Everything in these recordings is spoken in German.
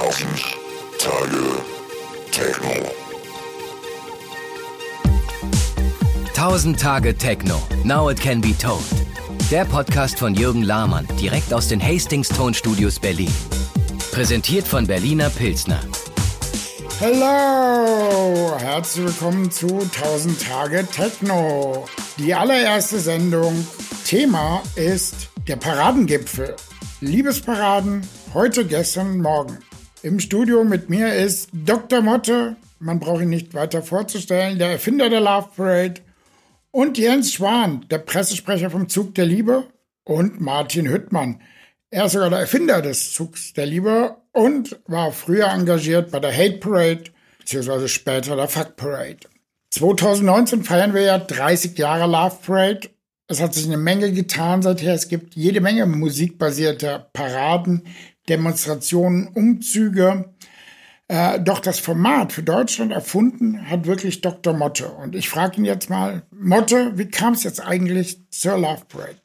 1000 Tage Techno. 1000 Tage Techno. Now it can be told. Der Podcast von Jürgen Lahmann, direkt aus den Hastings Tonstudios Berlin. Präsentiert von Berliner Pilsner. Hallo, herzlich willkommen zu 1000 Tage Techno. Die allererste Sendung. Thema ist der Paradengipfel. Liebesparaden, heute, gestern, morgen. Im Studio mit mir ist Dr. Motte, man braucht ihn nicht weiter vorzustellen, der Erfinder der Love Parade und Jens Schwan, der Pressesprecher vom Zug der Liebe und Martin Hüttmann. Er ist sogar der Erfinder des Zugs der Liebe und war früher engagiert bei der Hate Parade beziehungsweise später der Fuck Parade. 2019 feiern wir ja 30 Jahre Love Parade. Es hat sich eine Menge getan seither. Es gibt jede Menge musikbasierte Paraden, Demonstrationen, Umzüge. Äh, doch das Format für Deutschland erfunden hat wirklich Dr. Motte. Und ich frage ihn jetzt mal, Motte, wie kam es jetzt eigentlich zur Love Parade?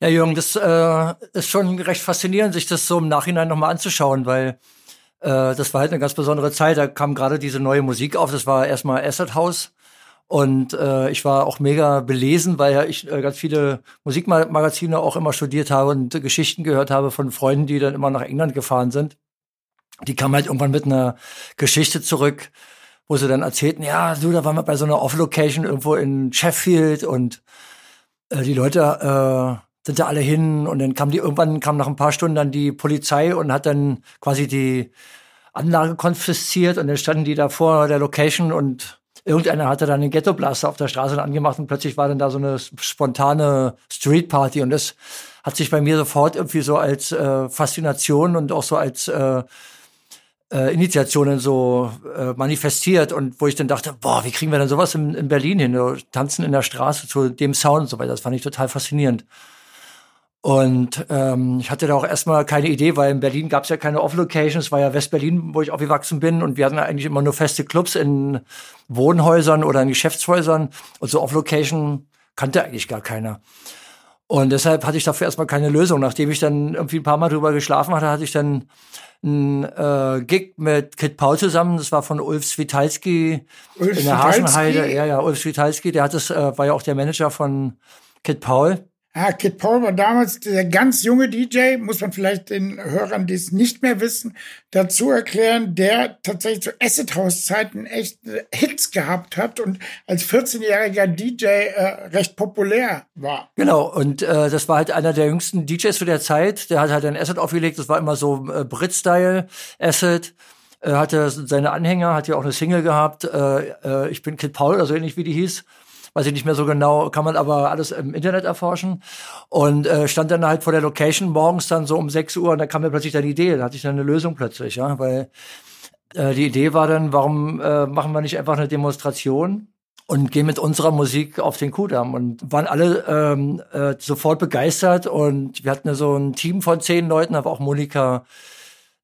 Ja, Jürgen, das äh, ist schon recht faszinierend, sich das so im Nachhinein nochmal anzuschauen, weil äh, das war halt eine ganz besondere Zeit. Da kam gerade diese neue Musik auf. Das war erstmal Asset House. Und äh, ich war auch mega belesen, weil ja ich äh, ganz viele Musikmagazine auch immer studiert habe und Geschichten gehört habe von Freunden, die dann immer nach England gefahren sind. Die kam halt irgendwann mit einer Geschichte zurück, wo sie dann erzählten, ja, du, da waren wir bei so einer Off-Location irgendwo in Sheffield und äh, die Leute äh, sind da alle hin und dann kam die irgendwann kam nach ein paar Stunden dann die Polizei und hat dann quasi die Anlage konfisziert und dann standen die da vor der Location und irgendeiner hatte dann den Ghetto-Blaster auf der Straße angemacht und plötzlich war dann da so eine spontane Street-Party und das hat sich bei mir sofort irgendwie so als äh, Faszination und auch so als äh, äh, Initiationen so äh, manifestiert und wo ich dann dachte, boah, wie kriegen wir denn sowas in, in Berlin hin? Tanzen in der Straße zu dem Sound und so weiter. Das fand ich total faszinierend. Und ähm, ich hatte da auch erstmal keine Idee, weil in Berlin gab es ja keine Off-Locations, es war ja West-Berlin, wo ich aufgewachsen bin und wir hatten eigentlich immer nur feste Clubs in Wohnhäusern oder in Geschäftshäusern und so Off-Location kannte eigentlich gar keiner. Und deshalb hatte ich dafür erstmal keine Lösung. Nachdem ich dann irgendwie ein paar Mal drüber geschlafen hatte, hatte ich dann ein äh, Gig mit Kit Paul zusammen. Das war von Ulf Switalski Ulf in der Hasenheide. Ja, ja, Ulf Switalski, der hat das, äh, war ja auch der Manager von Kit Paul. Ja, Kid Paul war damals der ganz junge DJ, muss man vielleicht den Hörern, die es nicht mehr wissen, dazu erklären, der tatsächlich zu Acid House Zeiten echt Hits gehabt hat und als 14-jähriger DJ äh, recht populär war. Genau, und äh, das war halt einer der jüngsten DJs zu der Zeit. Der hat halt ein Acid aufgelegt, das war immer so äh, Brit-Style Acid. Er hatte seine Anhänger, hat ja auch eine Single gehabt. Äh, äh, ich bin Kid Paul, also ähnlich wie die hieß weiß ich nicht mehr so genau, kann man aber alles im Internet erforschen. Und äh, stand dann halt vor der Location morgens dann so um 6 Uhr und da kam mir plötzlich dann die Idee, da hatte ich dann eine Lösung plötzlich, ja, weil äh, die Idee war dann, warum äh, machen wir nicht einfach eine Demonstration? und gehen mit unserer Musik auf den Kudamm und waren alle ähm, äh, sofort begeistert und wir hatten so ein Team von zehn Leuten, aber auch Monika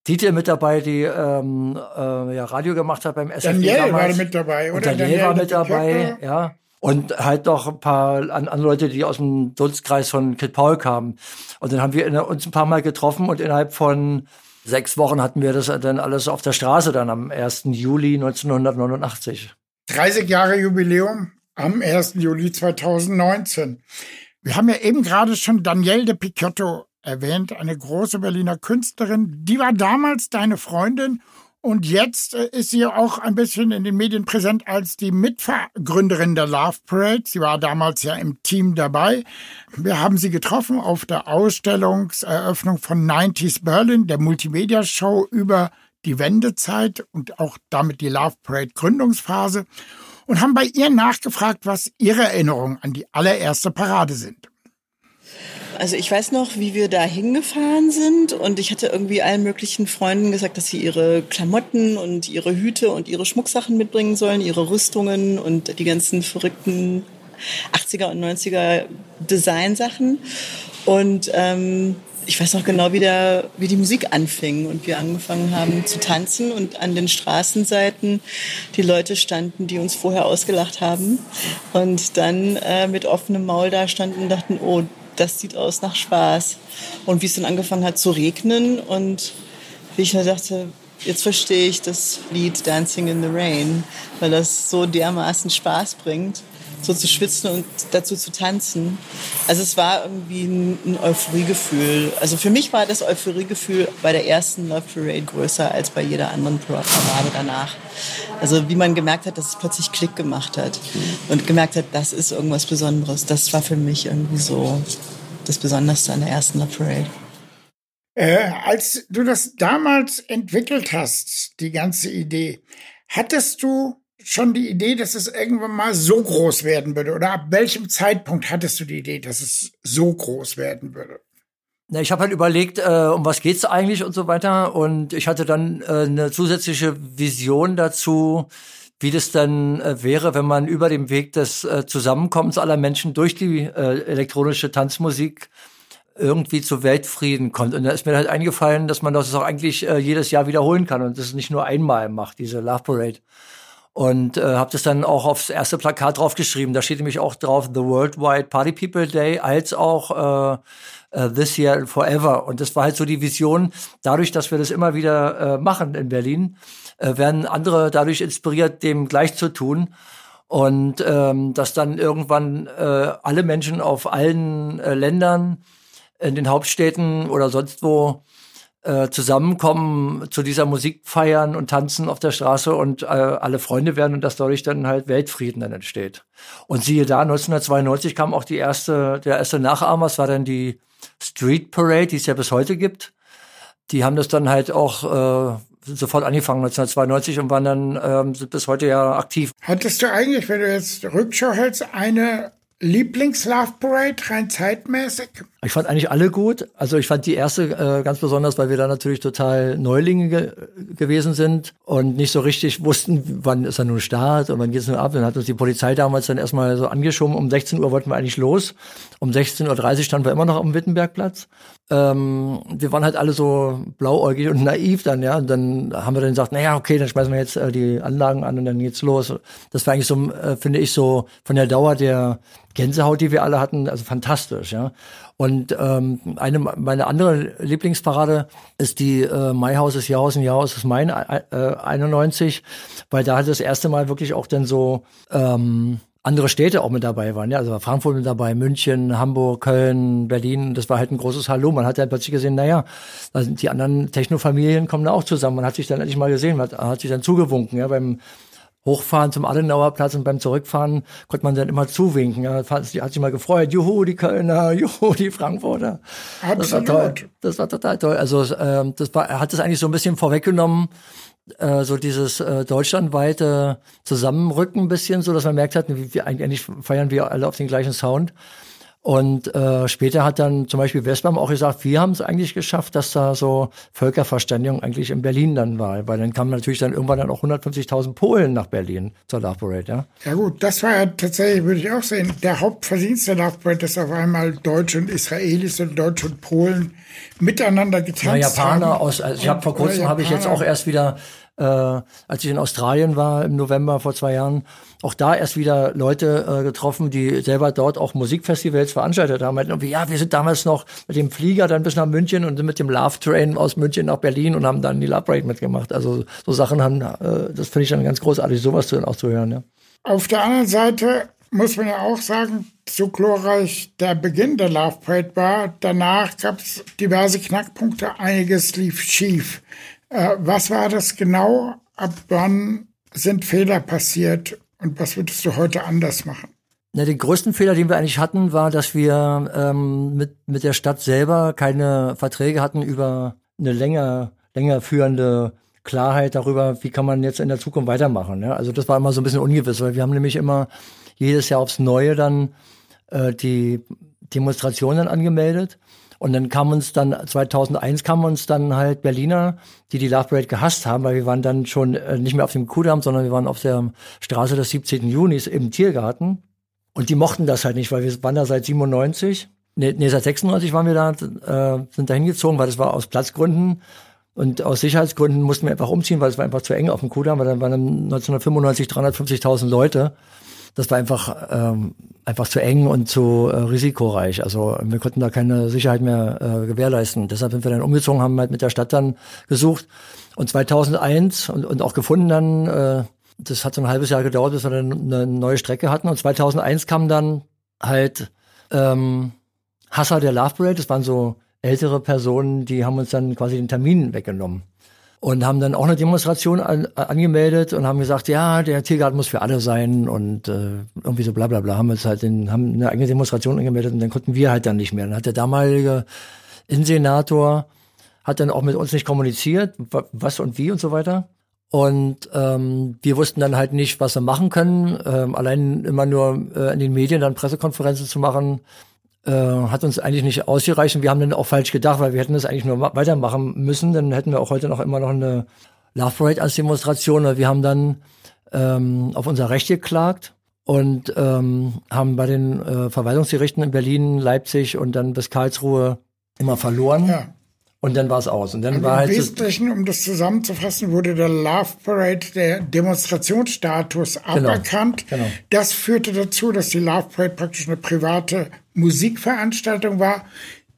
Dieter mit dabei, die ähm, äh, ja, Radio gemacht hat beim SFB Daniel damals. war mit dabei, oder? Und Daniel, Daniel war mit dabei, ja und halt noch ein paar andere Leute, die aus dem Dunstkreis von Kid Paul kamen. Und dann haben wir uns ein paar Mal getroffen und innerhalb von sechs Wochen hatten wir das dann alles auf der Straße dann am 1. Juli 1989. 30 Jahre Jubiläum am 1. Juli 2019. Wir haben ja eben gerade schon Danielle de Picciotto erwähnt, eine große Berliner Künstlerin. Die war damals deine Freundin und jetzt äh, ist sie auch ein bisschen in den Medien präsent als die Mitgründerin der Love Parade. Sie war damals ja im Team dabei. Wir haben sie getroffen auf der Ausstellungseröffnung von 90s Berlin, der Multimedia-Show über die Wendezeit und auch damit die Love Parade Gründungsphase und haben bei ihr nachgefragt, was ihre Erinnerungen an die allererste Parade sind. Also ich weiß noch, wie wir da hingefahren sind und ich hatte irgendwie allen möglichen Freunden gesagt, dass sie ihre Klamotten und ihre Hüte und ihre Schmucksachen mitbringen sollen, ihre Rüstungen und die ganzen verrückten 80er und 90er Designsachen. Und ähm, ich weiß noch genau, wie, der, wie die Musik anfing und wir angefangen haben zu tanzen und an den Straßenseiten die Leute standen, die uns vorher ausgelacht haben und dann äh, mit offenem Maul da standen und dachten, oh, das sieht aus nach Spaß. Und wie es dann angefangen hat zu regnen und wie ich dann dachte, jetzt verstehe ich das Lied Dancing in the Rain, weil das so dermaßen Spaß bringt so zu schwitzen und dazu zu tanzen. Also es war irgendwie ein, Euphoriegefühl. Also für mich war das Euphoriegefühl bei der ersten Love Parade größer als bei jeder anderen Parade danach. Also wie man gemerkt hat, dass es plötzlich Klick gemacht hat und gemerkt hat, das ist irgendwas Besonderes. Das war für mich irgendwie so das Besonderste an der ersten Love Parade. Äh, als du das damals entwickelt hast, die ganze Idee, hattest du schon die Idee, dass es irgendwann mal so groß werden würde? Oder ab welchem Zeitpunkt hattest du die Idee, dass es so groß werden würde? Na, ich habe halt überlegt, äh, um was geht's eigentlich und so weiter. Und ich hatte dann äh, eine zusätzliche Vision dazu, wie das dann äh, wäre, wenn man über dem Weg des äh, Zusammenkommens aller Menschen durch die äh, elektronische Tanzmusik irgendwie zu Weltfrieden kommt. Und da ist mir halt eingefallen, dass man das auch eigentlich äh, jedes Jahr wiederholen kann und das nicht nur einmal macht, diese Love Parade und äh, habe das dann auch aufs erste Plakat draufgeschrieben. Da steht nämlich auch drauf The Worldwide Party People Day als auch äh, uh, This Year Forever. Und das war halt so die Vision. Dadurch, dass wir das immer wieder äh, machen in Berlin, äh, werden andere dadurch inspiriert, dem gleich zu tun. Und ähm, dass dann irgendwann äh, alle Menschen auf allen äh, Ländern, in den Hauptstädten oder sonst wo äh, zusammenkommen zu dieser Musik feiern und tanzen auf der Straße und äh, alle Freunde werden und dass dadurch dann halt Weltfrieden dann entsteht. Und siehe da, 1992 kam auch die erste, der erste Nachahmer, es war dann die Street Parade, die es ja bis heute gibt. Die haben das dann halt auch äh, sofort angefangen 1992 und waren dann ähm, bis heute ja aktiv. Hattest du eigentlich, wenn du jetzt Rückschau hältst, eine Lieblings-Love Parade rein zeitmäßig? Ich fand eigentlich alle gut. Also ich fand die erste äh, ganz besonders, weil wir da natürlich total Neulinge ge gewesen sind und nicht so richtig wussten, wann ist er nun Start und wann geht es nun ab. Dann hat uns die Polizei damals dann erstmal so angeschoben. Um 16 Uhr wollten wir eigentlich los. Um 16.30 Uhr standen wir immer noch am Wittenbergplatz. Ähm, wir waren halt alle so blauäugig und naiv dann, ja. Und dann haben wir dann gesagt, naja, okay, dann schmeißen wir jetzt äh, die Anlagen an und dann geht's los. Das war eigentlich so, äh, finde ich, so von der Dauer der Gänsehaut, die wir alle hatten, also fantastisch, ja. Und ähm, eine meine andere Lieblingsparade ist die äh, Maihaus ist Jahrhaus und Jahrhaus ist mein äh, 91, weil da hat das erste Mal wirklich auch dann so ähm, andere Städte auch mit dabei waren. Ja, also war Frankfurt mit dabei, München, Hamburg, Köln, Berlin. Das war halt ein großes Hallo. Man hat dann plötzlich gesehen, naja, sind die anderen Technofamilien kommen da auch zusammen. Man hat sich dann endlich mal gesehen, man hat, hat sich dann zugewunken. Ja, beim Hochfahren zum Adenauer Platz und beim Zurückfahren konnte man dann immer zuwinken. Ja, hat sich mal gefreut. Juhu, die Kölner, juhu, die Frankfurter. Absolut. Das war toll. Das war total toll. Also ähm, das war, er hat das eigentlich so ein bisschen vorweggenommen, äh, so dieses äh, deutschlandweite Zusammenrücken ein bisschen, so dass man merkt hat, wie, wie eigentlich feiern wir alle auf den gleichen Sound. Und äh, später hat dann zum Beispiel Westbam auch gesagt, wir haben es eigentlich geschafft, dass da so Völkerverständigung eigentlich in Berlin dann war. Weil dann kamen natürlich dann irgendwann dann auch 150.000 Polen nach Berlin zur Love Parade, ja. Ja gut, das war ja tatsächlich, würde ich auch sehen, der Hauptverdienst der Love Parade, dass auf einmal Deutsche und Israelis und Deutsche und Polen miteinander getanzt ja, Japaner haben. aus, also ich habe vor kurzem habe ich jetzt auch erst wieder äh, als ich in Australien war im November vor zwei Jahren, auch da erst wieder Leute äh, getroffen, die selber dort auch Musikfestivals veranstaltet haben. Meinten ja, wir sind damals noch mit dem Flieger dann bis nach München und mit dem Love Train aus München nach Berlin und haben dann die Love Parade mitgemacht. Also so Sachen haben, äh, das finde ich dann ganz großartig, sowas zu, auch zu hören. Ja. Auf der anderen Seite muss man ja auch sagen, so glorreich der Beginn der Love Parade war, danach gab es diverse Knackpunkte, einiges lief schief. Äh, was war das genau? Ab wann sind Fehler passiert und was würdest du heute anders machen? Na, den größten Fehler, den wir eigentlich hatten, war, dass wir ähm, mit, mit der Stadt selber keine Verträge hatten über eine länger, länger führende Klarheit darüber, wie kann man jetzt in der Zukunft weitermachen. Ja? Also das war immer so ein bisschen ungewiss, weil wir haben nämlich immer jedes Jahr aufs Neue dann äh, die Demonstrationen angemeldet und dann kam uns dann, 2001 kam uns dann halt Berliner, die die Love Parade gehasst haben, weil wir waren dann schon äh, nicht mehr auf dem Kudamm, sondern wir waren auf der Straße des 17. Junis im Tiergarten. Und die mochten das halt nicht, weil wir waren da seit 97. Nee, nee seit 96 waren wir da, äh, sind da hingezogen, weil das war aus Platzgründen. Und aus Sicherheitsgründen mussten wir einfach umziehen, weil es war einfach zu eng auf dem Kudamm, weil dann waren dann 1995 350.000 Leute. Das war einfach, ähm, einfach zu eng und zu äh, risikoreich. Also wir konnten da keine Sicherheit mehr äh, gewährleisten. Deshalb sind wir dann umgezogen, haben halt mit der Stadt dann gesucht. Und 2001 und, und auch gefunden dann, äh, das hat so ein halbes Jahr gedauert, bis wir dann eine neue Strecke hatten. Und 2001 kam dann halt ähm, Hasser der Love Parade. Das waren so ältere Personen, die haben uns dann quasi den Termin weggenommen und haben dann auch eine Demonstration an, angemeldet und haben gesagt, ja, der Tiergarten muss für alle sein und äh, irgendwie so bla bla bla. Haben uns halt den, haben eine eigene Demonstration angemeldet und dann konnten wir halt dann nicht mehr. Dann hat der damalige Innensenator hat dann auch mit uns nicht kommuniziert, was und wie und so weiter. Und ähm, wir wussten dann halt nicht, was wir machen können. Ähm, allein immer nur äh, in den Medien dann Pressekonferenzen zu machen, äh, hat uns eigentlich nicht ausgereicht. Und wir haben dann auch falsch gedacht, weil wir hätten das eigentlich nur weitermachen müssen. Dann hätten wir auch heute noch immer noch eine Love Parade als Demonstration. Und wir haben dann ähm, auf unser Recht geklagt und ähm, haben bei den äh, Verwaltungsgerichten in Berlin, Leipzig und dann bis Karlsruhe immer verloren. Ja. Und dann war es aus. Und dann also war halt Im Wesentlichen, um das zusammenzufassen, wurde der Love Parade, der Demonstrationsstatus genau. aberkannt. Genau. Das führte dazu, dass die Love Parade praktisch eine private Musikveranstaltung war,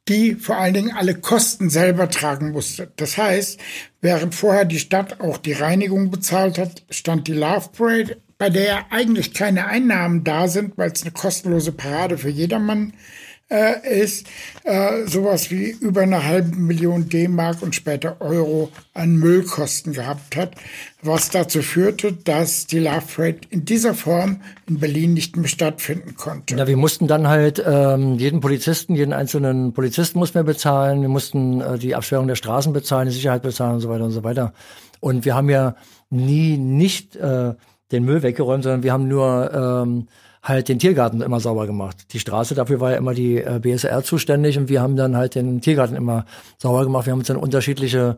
die vor allen Dingen alle Kosten selber tragen musste. Das heißt, während vorher die Stadt auch die Reinigung bezahlt hat, stand die Love Parade, bei der eigentlich keine Einnahmen da sind, weil es eine kostenlose Parade für jedermann äh, ist, äh, sowas wie über eine halbe Million D-Mark und später Euro an Müllkosten gehabt hat, was dazu führte, dass die Love Parade in dieser Form in Berlin nicht mehr stattfinden konnte. Ja, wir mussten dann halt ähm, jeden Polizisten, jeden einzelnen Polizisten mussten wir bezahlen, wir mussten äh, die Absperrung der Straßen bezahlen, die Sicherheit bezahlen und so weiter und so weiter. Und wir haben ja nie nicht äh, den Müll weggeräumt, sondern wir haben nur ähm, halt den Tiergarten immer sauber gemacht. Die Straße, dafür war ja immer die äh, BSR zuständig und wir haben dann halt den Tiergarten immer sauber gemacht. Wir haben uns dann unterschiedliche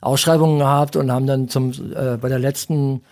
Ausschreibungen gehabt und haben dann zum äh, bei der letzten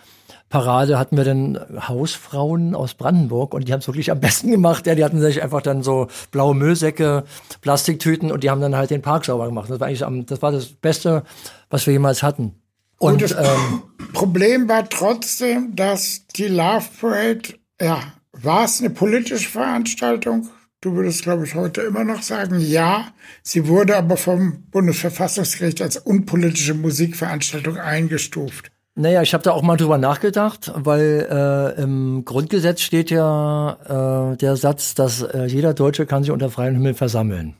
Parade hatten wir dann Hausfrauen aus Brandenburg und die haben es wirklich am besten gemacht. Ja, die hatten sich einfach dann so blaue Müllsäcke, Plastiktüten und die haben dann halt den Park sauber gemacht. Das war eigentlich am, das war das Beste, was wir jemals hatten. Und, und das ähm, Problem war trotzdem, dass die Love Parade ja war es eine politische Veranstaltung? Du würdest, glaube ich, heute immer noch sagen, ja. Sie wurde aber vom Bundesverfassungsgericht als unpolitische Musikveranstaltung eingestuft. Naja, ich habe da auch mal drüber nachgedacht, weil äh, im Grundgesetz steht ja äh, der Satz, dass äh, jeder Deutsche kann sich unter freiem Himmel versammeln.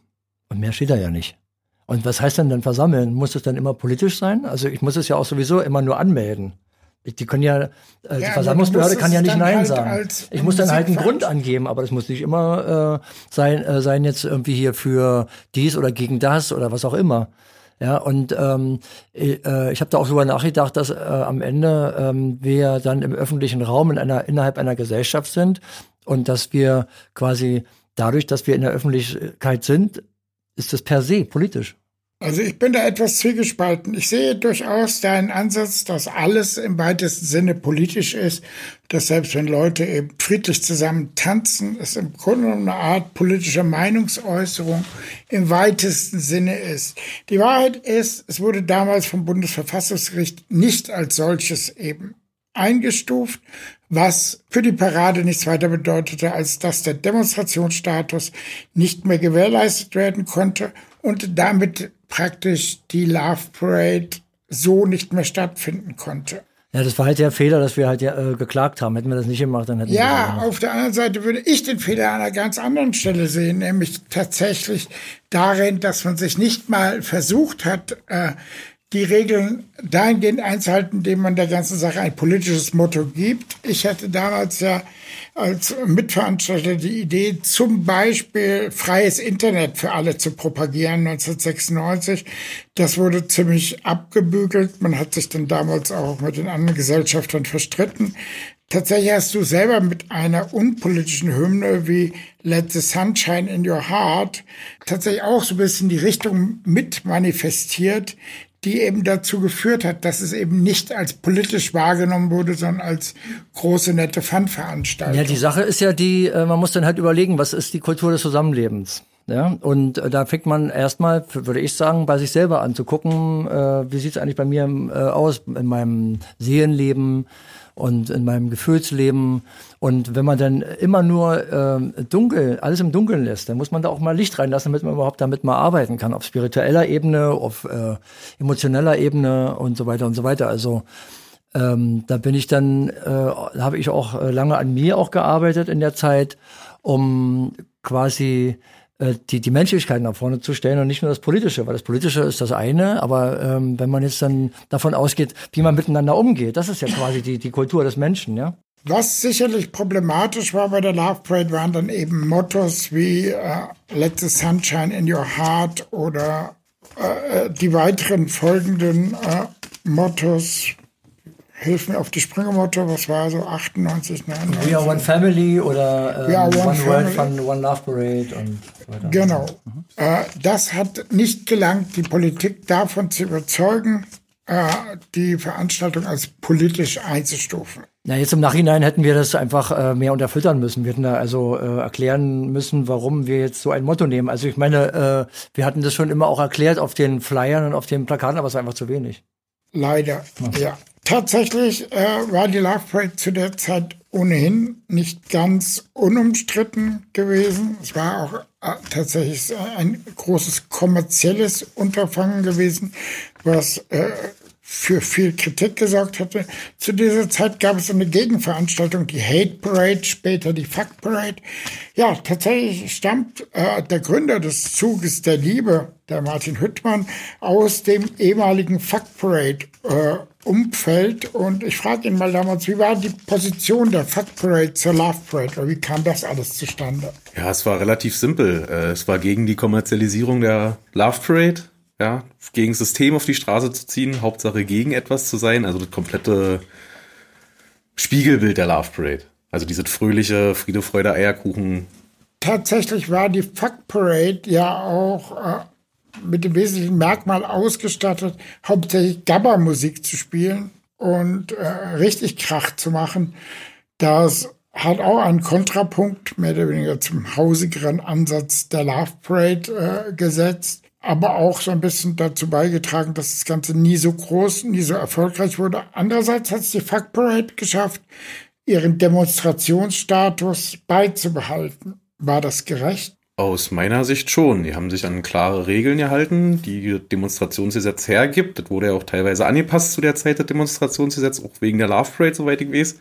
Und mehr steht da ja nicht. Und was heißt denn dann versammeln? Muss es dann immer politisch sein? Also ich muss es ja auch sowieso immer nur anmelden. Die können ja, äh, ja die Versammlungsbehörde kann ja nicht Nein halt sagen. Ich muss dann halt einen Grund angeben, aber das muss nicht immer äh, sein, äh, sein jetzt irgendwie hier für dies oder gegen das oder was auch immer. Ja, und ähm, äh, ich habe da auch darüber nachgedacht, dass äh, am Ende ähm, wir dann im öffentlichen Raum in einer, innerhalb einer Gesellschaft sind und dass wir quasi dadurch, dass wir in der Öffentlichkeit sind, ist das per se politisch. Also ich bin da etwas zwiegespalten. Ich sehe durchaus deinen Ansatz, dass alles im weitesten Sinne politisch ist, dass selbst wenn Leute eben friedlich zusammen tanzen, es im Grunde eine Art politischer Meinungsäußerung im weitesten Sinne ist. Die Wahrheit ist, es wurde damals vom Bundesverfassungsgericht nicht als solches eben eingestuft, was für die Parade nichts weiter bedeutete, als dass der Demonstrationsstatus nicht mehr gewährleistet werden konnte und damit praktisch die Love Parade so nicht mehr stattfinden konnte. Ja, das war halt der Fehler, dass wir halt ja, äh, geklagt haben. Hätten wir das nicht gemacht, dann hätten ja, wir Ja, auf der anderen Seite würde ich den Fehler an einer ganz anderen Stelle sehen, nämlich tatsächlich darin, dass man sich nicht mal versucht hat, äh, die Regeln dahingehend einzuhalten, indem man der ganzen Sache ein politisches Motto gibt. Ich hatte damals ja als Mitveranstalter die Idee, zum Beispiel freies Internet für alle zu propagieren 1996. Das wurde ziemlich abgebügelt. Man hat sich dann damals auch mit den anderen Gesellschaftern verstritten. Tatsächlich hast du selber mit einer unpolitischen Hymne wie Let the Sunshine in Your Heart tatsächlich auch so ein bisschen die Richtung mit manifestiert, die eben dazu geführt hat, dass es eben nicht als politisch wahrgenommen wurde, sondern als große nette Fun-Veranstaltung. Ja, die Sache ist ja die, äh, man muss dann halt überlegen, was ist die Kultur des Zusammenlebens? Ja, und äh, da fängt man erstmal, würde ich sagen, bei sich selber an zu gucken, äh, wie sieht es eigentlich bei mir aus in meinem Seelenleben und in meinem Gefühlsleben. Und wenn man dann immer nur äh, dunkel, alles im Dunkeln lässt, dann muss man da auch mal Licht reinlassen, damit man überhaupt damit mal arbeiten kann, auf spiritueller Ebene, auf äh, emotioneller Ebene und so weiter und so weiter. Also ähm, da bin ich dann, äh, habe ich auch äh, lange an mir auch gearbeitet in der Zeit, um quasi äh, die, die Menschlichkeit nach vorne zu stellen und nicht nur das Politische, weil das Politische ist das eine, aber ähm, wenn man jetzt dann davon ausgeht, wie man miteinander umgeht, das ist ja quasi die, die Kultur des Menschen, ja. Was sicherlich problematisch war bei der Love Parade, waren dann eben Mottos wie äh, Let the Sunshine in Your Heart oder äh, äh die weiteren folgenden äh, Mottos hilf mir auf die Sprünge Motto, was war so 98, 99? We are one family oder ähm, one, one World von One Love Parade und so weiter. Genau. Mhm. Das hat nicht gelangt, die Politik davon zu überzeugen, die Veranstaltung als politisch einzustufen. Na, jetzt im Nachhinein hätten wir das einfach äh, mehr unterfüttern müssen. Wir hätten da also äh, erklären müssen, warum wir jetzt so ein Motto nehmen. Also ich meine, äh, wir hatten das schon immer auch erklärt auf den Flyern und auf den Plakaten, aber es war einfach zu wenig. Leider, ja. ja. Tatsächlich äh, war die Love Parade zu der Zeit ohnehin nicht ganz unumstritten gewesen. Es war auch äh, tatsächlich ein großes kommerzielles Unterfangen gewesen, was äh, für viel Kritik gesorgt hatte. Zu dieser Zeit gab es eine Gegenveranstaltung, die Hate Parade, später die Fuck Parade. Ja, tatsächlich stammt äh, der Gründer des Zuges der Liebe, der Martin Hüttmann, aus dem ehemaligen Fuck Parade äh, Umfeld. Und ich frage ihn mal damals, wie war die Position der Fuck Parade zur Love Parade? Oder wie kam das alles zustande? Ja, es war relativ simpel. Äh, es war gegen die Kommerzialisierung der Love Parade ja, gegen System auf die Straße zu ziehen, Hauptsache gegen etwas zu sein, also das komplette Spiegelbild der Love Parade. Also diese fröhliche Friede, Freude, Eierkuchen. Tatsächlich war die Fuck Parade ja auch äh, mit dem wesentlichen Merkmal ausgestattet, hauptsächlich Gabba-Musik zu spielen und äh, richtig Krach zu machen. Das hat auch einen Kontrapunkt, mehr oder weniger zum hausigeren Ansatz der Love Parade äh, gesetzt aber auch so ein bisschen dazu beigetragen, dass das Ganze nie so groß, nie so erfolgreich wurde. Andererseits hat es die Fuck Parade geschafft, ihren Demonstrationsstatus beizubehalten. War das gerecht? Aus meiner Sicht schon. Die haben sich an klare Regeln gehalten, die Demonstrationsgesetz hergibt. Das wurde ja auch teilweise angepasst zu der Zeit, das Demonstrationsgesetz, auch wegen der Love Parade, soweit ich weiß.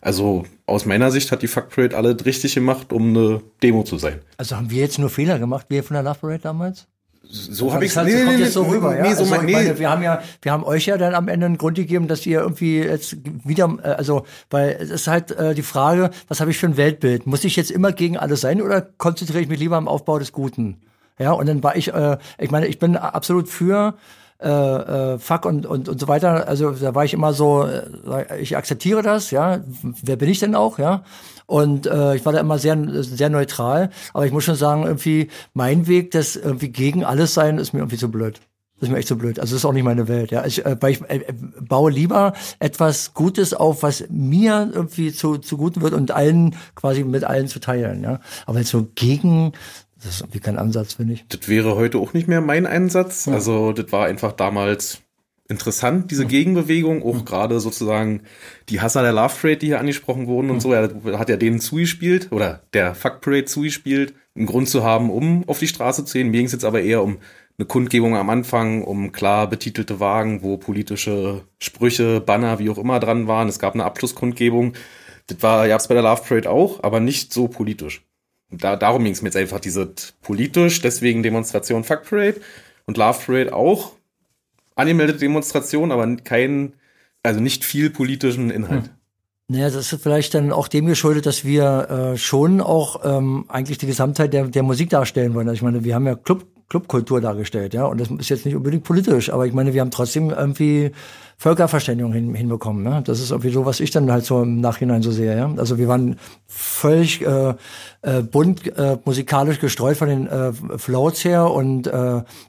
Also aus meiner Sicht hat die Fuck Parade alle richtig gemacht, um eine Demo zu sein. Also haben wir jetzt nur Fehler gemacht, wir von der Love Parade damals? So habe ich es nee, nee, jetzt so rüber, ja. Nee, so also, mein, nee. meine, wir haben ja, wir haben euch ja dann am Ende einen Grund gegeben, dass ihr irgendwie jetzt wieder, äh, also, weil es ist halt äh, die Frage, was habe ich für ein Weltbild? Muss ich jetzt immer gegen alles sein oder konzentriere ich mich lieber am Aufbau des Guten? Ja, und dann war ich, äh, ich meine, ich bin absolut für äh, äh, Fuck und, und, und so weiter. Also da war ich immer so, äh, ich akzeptiere das, ja. Wer bin ich denn auch, ja? Und äh, ich war da immer sehr, sehr neutral. Aber ich muss schon sagen, irgendwie mein Weg, das irgendwie gegen alles sein, ist mir irgendwie zu blöd. Das ist mir echt so blöd. Also das ist auch nicht meine Welt. Ja, ich, äh, weil ich äh, baue lieber etwas Gutes auf, was mir irgendwie zu, zu gut wird und allen quasi mit allen zu teilen. Ja, aber jetzt so gegen das ist irgendwie kein Ansatz, finde ich. Das wäre heute auch nicht mehr mein Einsatz. Ja. Also das war einfach damals interessant, diese Gegenbewegung, auch mhm. gerade sozusagen die Hasser der Love Parade, die hier angesprochen wurden und mhm. so, er hat ja denen zugespielt oder der Fuck Parade zugespielt, einen Grund zu haben, um auf die Straße zu gehen. Mir ging es jetzt aber eher um eine Kundgebung am Anfang, um klar betitelte Wagen, wo politische Sprüche, Banner, wie auch immer dran waren. Es gab eine Abschlusskundgebung. Das war, ja, es bei der Love Parade auch, aber nicht so politisch. Da, darum ging es mir jetzt einfach, diese politisch, deswegen Demonstration Fuck Parade und Love Parade auch, angemeldete Demonstration, aber kein, also nicht viel politischen Inhalt. Hm. Naja, das ist vielleicht dann auch dem geschuldet, dass wir äh, schon auch ähm, eigentlich die Gesamtheit der, der Musik darstellen wollen. Also ich meine, wir haben ja Club, Clubkultur dargestellt, ja, und das ist jetzt nicht unbedingt politisch, aber ich meine, wir haben trotzdem irgendwie Völkerverständigung hin, hinbekommen. Ne? Das ist irgendwie so, was ich dann halt so im Nachhinein so sehe. Ja? Also wir waren völlig äh, äh, bunt äh, musikalisch gestreut von den äh, Floats her und äh,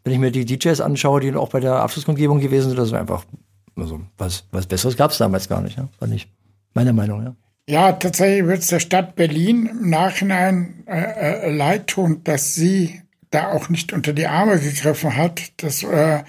wenn ich mir die DJs anschaue, die auch bei der Abschlusskundgebung gewesen sind, das ist einfach also was was Besseres gab es damals gar nicht. Ja? War nicht meine Meinung. Ja. Ja, tatsächlich wird es der Stadt Berlin im Nachhinein äh, äh, leid tun, dass sie da auch nicht unter die Arme gegriffen hat. Das äh,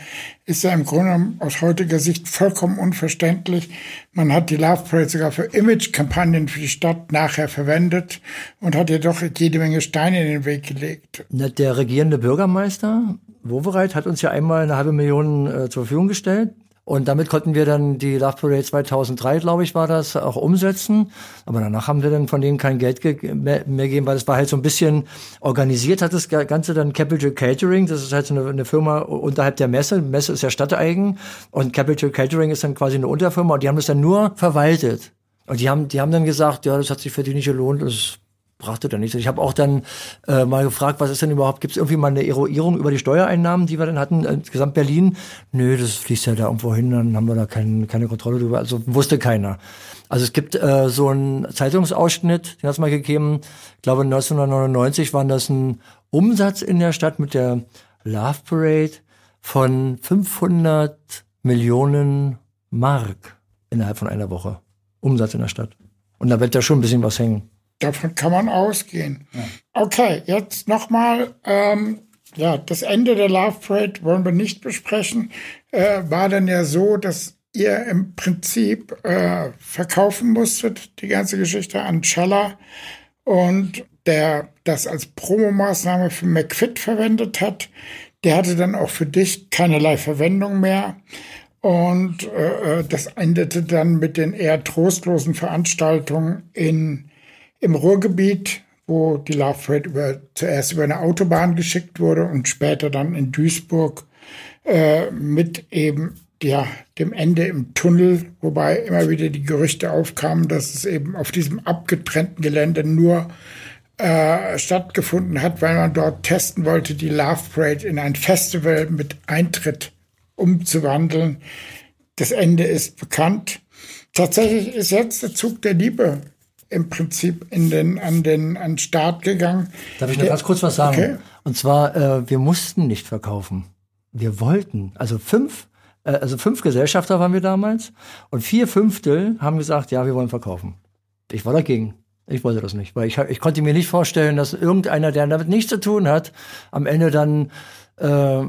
ist ja im Grunde aus heutiger Sicht vollkommen unverständlich. Man hat die Love Parade sogar für Image-Kampagnen für die Stadt nachher verwendet und hat ihr doch jede Menge Steine in den Weg gelegt. Der regierende Bürgermeister Wovereit hat uns ja einmal eine halbe Million äh, zur Verfügung gestellt. Und damit konnten wir dann die Love Parade 2003, glaube ich, war das, auch umsetzen. Aber danach haben wir dann von denen kein Geld mehr, mehr gegeben, weil es war halt so ein bisschen organisiert, hat das Ganze dann Capital Catering. Das ist halt so eine, eine Firma unterhalb der Messe. Messe ist ja stadteigen und Capital Catering ist dann quasi eine Unterfirma und die haben das dann nur verwaltet. Und die haben, die haben dann gesagt, ja, das hat sich für die nicht gelohnt, das brachte dann nichts. Ich habe auch dann äh, mal gefragt, was ist denn überhaupt, gibt es irgendwie mal eine Eroierung über die Steuereinnahmen, die wir dann hatten, insgesamt Berlin? Nö, das fließt ja da irgendwo hin, dann haben wir da kein, keine Kontrolle drüber. Also wusste keiner. Also es gibt äh, so einen Zeitungsausschnitt, den hat es mal gegeben, ich glaube 1999 waren das ein Umsatz in der Stadt mit der Love Parade von 500 Millionen Mark innerhalb von einer Woche. Umsatz in der Stadt. Und da wird ja schon ein bisschen was hängen. Davon kann man ausgehen. Ja. Okay, jetzt nochmal. Ähm, ja, das Ende der Love Parade wollen wir nicht besprechen. Äh, war dann ja so, dass ihr im Prinzip äh, verkaufen musstet, die ganze Geschichte an Schaller und der das als Promomaßnahme für McFit verwendet hat, der hatte dann auch für dich keinerlei Verwendung mehr. Und äh, äh das endete dann mit den eher trostlosen Veranstaltungen in im Ruhrgebiet, wo die Love Parade über, zuerst über eine Autobahn geschickt wurde und später dann in Duisburg äh, mit eben ja, dem Ende im Tunnel, wobei immer wieder die Gerüchte aufkamen, dass es eben auf diesem abgetrennten Gelände nur äh, stattgefunden hat, weil man dort testen wollte, die Love Parade in ein Festival mit Eintritt umzuwandeln. Das Ende ist bekannt. Tatsächlich ist jetzt der Zug der Liebe im Prinzip in den, an den, an den Start gegangen. Darf ich noch ganz kurz was sagen? Okay. Und zwar, äh, wir mussten nicht verkaufen. Wir wollten. Also fünf, äh, also fünf Gesellschafter waren wir damals und vier Fünftel haben gesagt, ja, wir wollen verkaufen. Ich war dagegen. Ich wollte das nicht, weil ich, ich konnte mir nicht vorstellen, dass irgendeiner, der damit nichts zu tun hat, am Ende dann äh,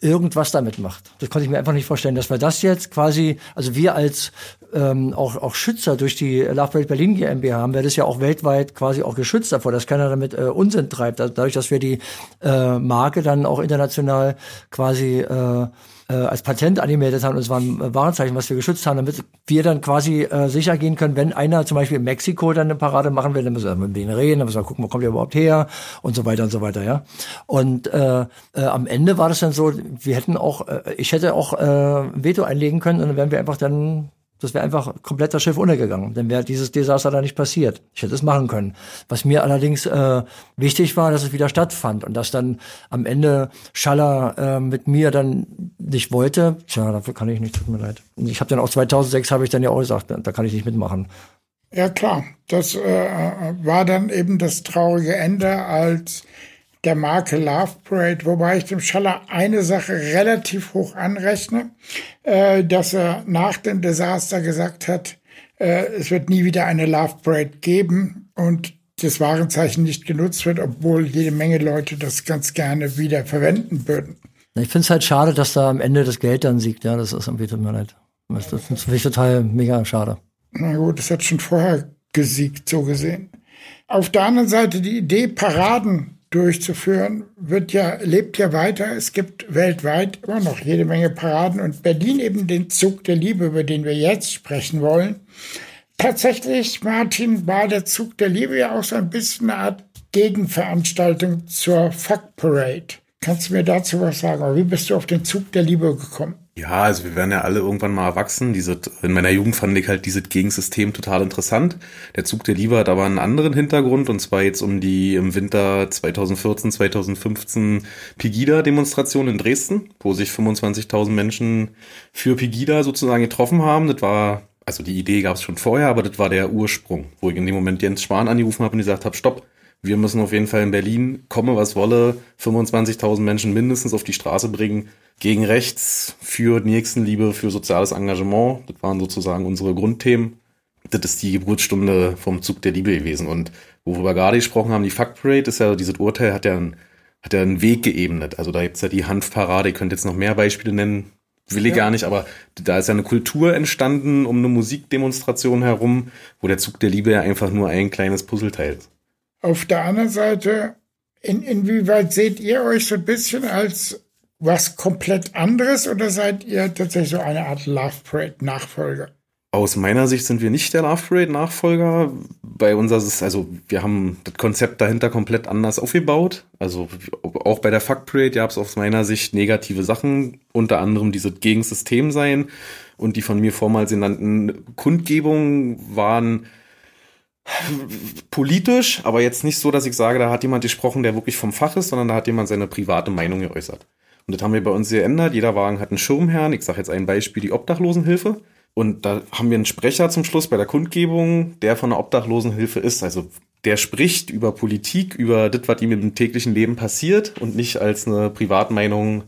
irgendwas damit macht. Das konnte ich mir einfach nicht vorstellen, dass wir das jetzt quasi, also wir als ähm, auch, auch Schützer durch die Parade Berlin GmbH haben wir das ja auch weltweit quasi auch geschützt davor, dass keiner damit äh, Unsinn treibt. Dadurch, dass wir die äh, Marke dann auch international quasi äh, äh, als Patent angemeldet haben. Und es war ein Warenzeichen, was wir geschützt haben, damit wir dann quasi äh, sicher gehen können, wenn einer zum Beispiel in Mexiko dann eine Parade machen will, dann müssen wir mit denen reden, dann müssen wir gucken, wo kommt der überhaupt her und so weiter und so weiter, ja. Und äh, äh, am Ende war das dann so, wir hätten auch, äh, ich hätte auch äh, Veto einlegen können und dann wären wir einfach dann das wäre einfach komplett das Schiff untergegangen. Dann wäre dieses Desaster da nicht passiert. Ich hätte es machen können. Was mir allerdings äh, wichtig war, dass es wieder stattfand und dass dann am Ende Schaller äh, mit mir dann nicht wollte. Tja, dafür kann ich nicht, tut mir leid. Ich habe dann auch 2006 habe ich dann ja auch gesagt, da kann ich nicht mitmachen. Ja klar, das äh, war dann eben das traurige Ende, als der Marke Love Parade, wobei ich dem Schaller eine Sache relativ hoch anrechne, äh, dass er nach dem Desaster gesagt hat, äh, es wird nie wieder eine Love Parade geben und das Warenzeichen nicht genutzt wird, obwohl jede Menge Leute das ganz gerne wieder verwenden würden. Ich finde es halt schade, dass da am Ende das Geld dann siegt. Ja, das ist irgendwie tut mir leid. Das, das finde ich total mega schade. Na gut, das hat schon vorher gesiegt, so gesehen. Auf der anderen Seite die Idee, Paraden durchzuführen, wird ja, lebt ja weiter. Es gibt weltweit immer noch jede Menge Paraden und Berlin eben den Zug der Liebe, über den wir jetzt sprechen wollen. Tatsächlich, Martin, war der Zug der Liebe ja auch so ein bisschen eine Art Gegenveranstaltung zur Fuck Parade. Kannst du mir dazu was sagen? wie bist du auf den Zug der Liebe gekommen? Ja, also wir werden ja alle irgendwann mal erwachsen. Diese, in meiner Jugend fand ich halt dieses Gegensystem total interessant. Der Zug der Liebe hat aber einen anderen Hintergrund und zwar jetzt um die im Winter 2014, 2015 Pegida-Demonstration in Dresden, wo sich 25.000 Menschen für Pegida sozusagen getroffen haben. Das war, also die Idee gab es schon vorher, aber das war der Ursprung, wo ich in dem Moment Jens Spahn angerufen habe und gesagt habe, stopp, wir müssen auf jeden Fall in Berlin, komme was wolle, 25.000 Menschen mindestens auf die Straße bringen, gegen rechts, für Nächstenliebe, für soziales Engagement. Das waren sozusagen unsere Grundthemen. Das ist die Geburtsstunde vom Zug der Liebe gewesen. Und worüber wir gerade gesprochen haben, die Fuck Parade ist ja, dieses Urteil hat ja einen hat er einen Weg geebnet. Also da gibt's ja die Hanfparade, ich könnte jetzt noch mehr Beispiele nennen, will ich ja. gar nicht, aber da ist ja eine Kultur entstanden um eine Musikdemonstration herum, wo der Zug der Liebe ja einfach nur ein kleines Puzzleteil ist. Auf der anderen Seite, in, inwieweit seht ihr euch so ein bisschen als was komplett anderes oder seid ihr tatsächlich so eine Art Love Parade Nachfolger? Aus meiner Sicht sind wir nicht der Love Parade Nachfolger. Bei uns ist also wir haben das Konzept dahinter komplett anders aufgebaut. Also auch bei der Fuck Parade gab es aus meiner Sicht negative Sachen, unter anderem diese Gegensystem sein und die von mir vormals genannten Kundgebungen waren politisch, aber jetzt nicht so, dass ich sage, da hat jemand gesprochen, der wirklich vom Fach ist, sondern da hat jemand seine private Meinung geäußert. Und das haben wir bei uns geändert. Jeder Wagen hat einen Schirmherrn. Ich sage jetzt ein Beispiel, die Obdachlosenhilfe. Und da haben wir einen Sprecher zum Schluss bei der Kundgebung, der von der Obdachlosenhilfe ist. Also der spricht über Politik, über das, was ihm im täglichen Leben passiert und nicht als eine Privatmeinung.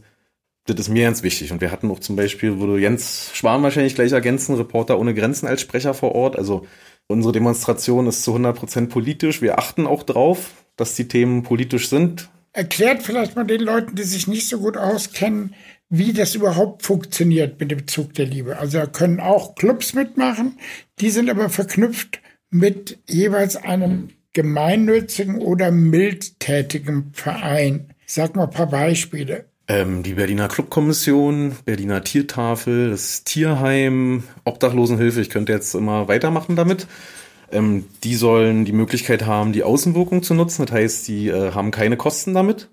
Das ist mir ganz wichtig. Und wir hatten auch zum Beispiel, würde Jens Schwan wahrscheinlich gleich ergänzen, Reporter ohne Grenzen als Sprecher vor Ort. Also unsere Demonstration ist zu 100 Prozent politisch. Wir achten auch drauf, dass die Themen politisch sind. Erklärt vielleicht mal den Leuten, die sich nicht so gut auskennen, wie das überhaupt funktioniert mit dem Zug der Liebe. Also da können auch Clubs mitmachen, die sind aber verknüpft mit jeweils einem gemeinnützigen oder mildtätigen Verein. Sag mal ein paar Beispiele. Ähm, die Berliner Clubkommission, Berliner Tiertafel, das Tierheim, Obdachlosenhilfe, ich könnte jetzt immer weitermachen damit. Ähm, die sollen die Möglichkeit haben, die Außenwirkung zu nutzen. Das heißt, die äh, haben keine Kosten damit.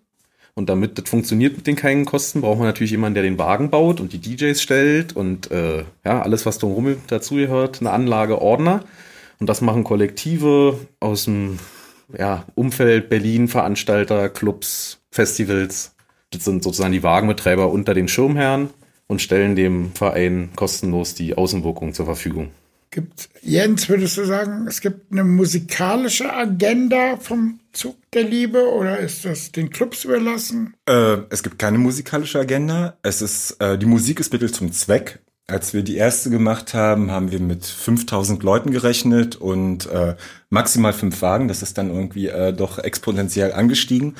Und damit das funktioniert mit den keinen Kosten, braucht man natürlich jemanden, der den Wagen baut und die DJs stellt und äh, ja, alles, was drumherum dazugehört, eine Anlage, Ordner. Und das machen Kollektive aus dem ja, Umfeld Berlin, Veranstalter, Clubs, Festivals. Das sind sozusagen die Wagenbetreiber unter den Schirmherren und stellen dem Verein kostenlos die Außenwirkung zur Verfügung. Gibt, Jens, würdest du sagen, es gibt eine musikalische Agenda vom Zug der Liebe oder ist das den Clubs überlassen? Äh, es gibt keine musikalische Agenda. Es ist, äh, die Musik ist Mittel zum Zweck. Als wir die erste gemacht haben, haben wir mit 5000 Leuten gerechnet und äh, maximal fünf Wagen. Das ist dann irgendwie äh, doch exponentiell angestiegen.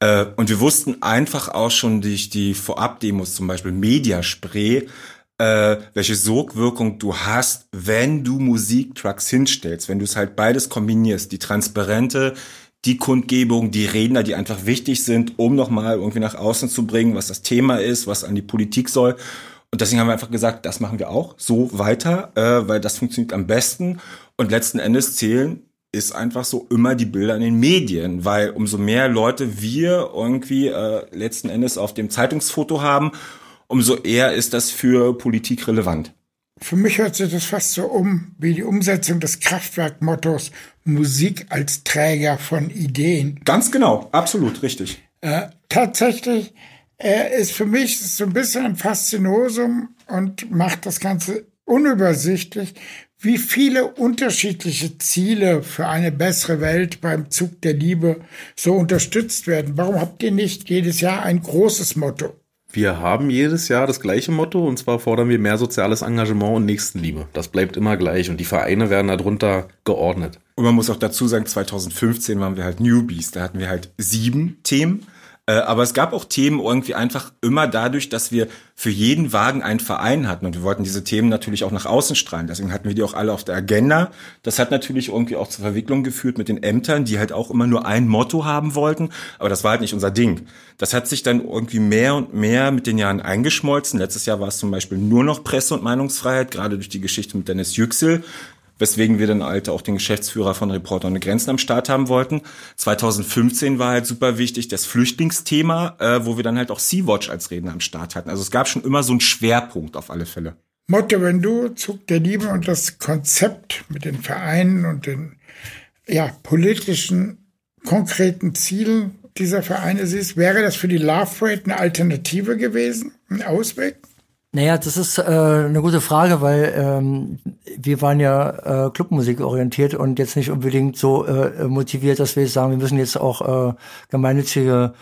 Äh, und wir wussten einfach auch schon durch die Vorabdemos, zum Beispiel Mediaspray, äh, welche Sogwirkung du hast, wenn du Musiktracks hinstellst, wenn du es halt beides kombinierst, die transparente, die Kundgebung, die Redner, die einfach wichtig sind, um nochmal irgendwie nach außen zu bringen, was das Thema ist, was an die Politik soll. Und deswegen haben wir einfach gesagt, das machen wir auch so weiter, äh, weil das funktioniert am besten. Und letzten Endes zählen ist einfach so immer die Bilder in den Medien, weil umso mehr Leute wir irgendwie äh, letzten Endes auf dem Zeitungsfoto haben, umso eher ist das für Politik relevant. Für mich hört sich das fast so um wie die Umsetzung des Kraftwerkmottos Musik als Träger von Ideen. Ganz genau, absolut richtig. Äh, tatsächlich äh, ist für mich so ein bisschen ein Faszinosum und macht das Ganze unübersichtlich, wie viele unterschiedliche Ziele für eine bessere Welt beim Zug der Liebe so unterstützt werden. Warum habt ihr nicht jedes Jahr ein großes Motto? Wir haben jedes Jahr das gleiche Motto und zwar fordern wir mehr soziales Engagement und Nächstenliebe. Das bleibt immer gleich und die Vereine werden darunter geordnet. Und man muss auch dazu sagen, 2015 waren wir halt Newbies. Da hatten wir halt sieben Themen aber es gab auch Themen irgendwie einfach immer dadurch, dass wir für jeden Wagen einen Verein hatten und wir wollten diese Themen natürlich auch nach außen strahlen. Deswegen hatten wir die auch alle auf der Agenda. Das hat natürlich irgendwie auch zur Verwicklung geführt mit den Ämtern, die halt auch immer nur ein Motto haben wollten. Aber das war halt nicht unser Ding. Das hat sich dann irgendwie mehr und mehr mit den Jahren eingeschmolzen. Letztes Jahr war es zum Beispiel nur noch Presse- und Meinungsfreiheit, gerade durch die Geschichte mit Dennis Yüksel weswegen wir dann halt auch den Geschäftsführer von Reporter ohne Grenzen am Start haben wollten. 2015 war halt super wichtig das Flüchtlingsthema, äh, wo wir dann halt auch Sea-Watch als Redner am Start hatten. Also es gab schon immer so einen Schwerpunkt auf alle Fälle. Motto, wenn du Zug der Liebe und das Konzept mit den Vereinen und den ja, politischen konkreten Zielen dieser Vereine siehst, wäre das für die Love Rate eine Alternative gewesen, ein Ausweg? Naja, das ist äh, eine gute Frage, weil ähm, wir waren ja äh, Clubmusik orientiert und jetzt nicht unbedingt so äh, motiviert, dass wir sagen, wir müssen jetzt auch äh, gemeinnützige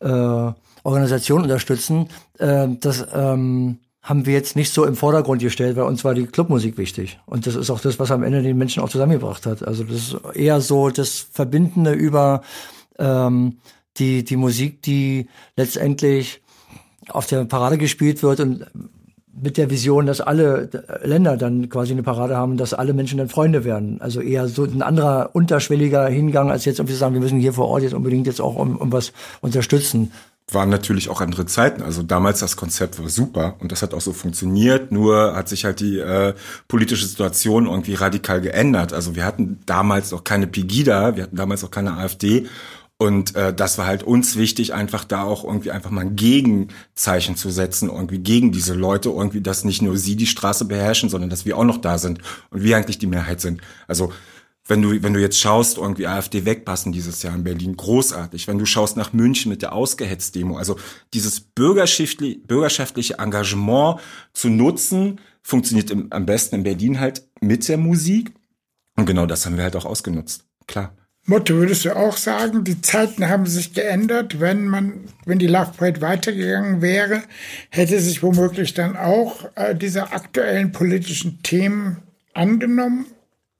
äh, Organisationen unterstützen. Äh, das ähm, haben wir jetzt nicht so im Vordergrund gestellt, weil uns war die Clubmusik wichtig. Und das ist auch das, was am Ende den Menschen auch zusammengebracht hat. Also das ist eher so das Verbindende über ähm, die, die Musik, die letztendlich auf der Parade gespielt wird und mit der Vision, dass alle Länder dann quasi eine Parade haben, dass alle Menschen dann Freunde werden. Also eher so ein anderer unterschwelliger Hingang, als jetzt irgendwie sagen, wir müssen hier vor Ort jetzt unbedingt jetzt auch um, um was unterstützen. Waren natürlich auch andere Zeiten. Also damals das Konzept war super und das hat auch so funktioniert. Nur hat sich halt die äh, politische Situation irgendwie radikal geändert. Also wir hatten damals auch keine Pegida, wir hatten damals auch keine AfD und äh, das war halt uns wichtig, einfach da auch irgendwie einfach mal ein Gegenzeichen zu setzen, irgendwie gegen diese Leute, irgendwie, dass nicht nur sie die Straße beherrschen, sondern dass wir auch noch da sind und wir eigentlich die Mehrheit sind. Also wenn du, wenn du jetzt schaust, irgendwie AfD wegpassen dieses Jahr in Berlin, großartig. Wenn du schaust nach München mit der Ausgehetzt-Demo, also dieses bürgerschaftliche, bürgerschaftliche Engagement zu nutzen, funktioniert im, am besten in Berlin halt mit der Musik. Und genau das haben wir halt auch ausgenutzt. Klar. Motto, würdest du auch sagen, die Zeiten haben sich geändert, wenn man, wenn die Love Parade weitergegangen wäre, hätte sich womöglich dann auch äh, diese aktuellen politischen Themen angenommen?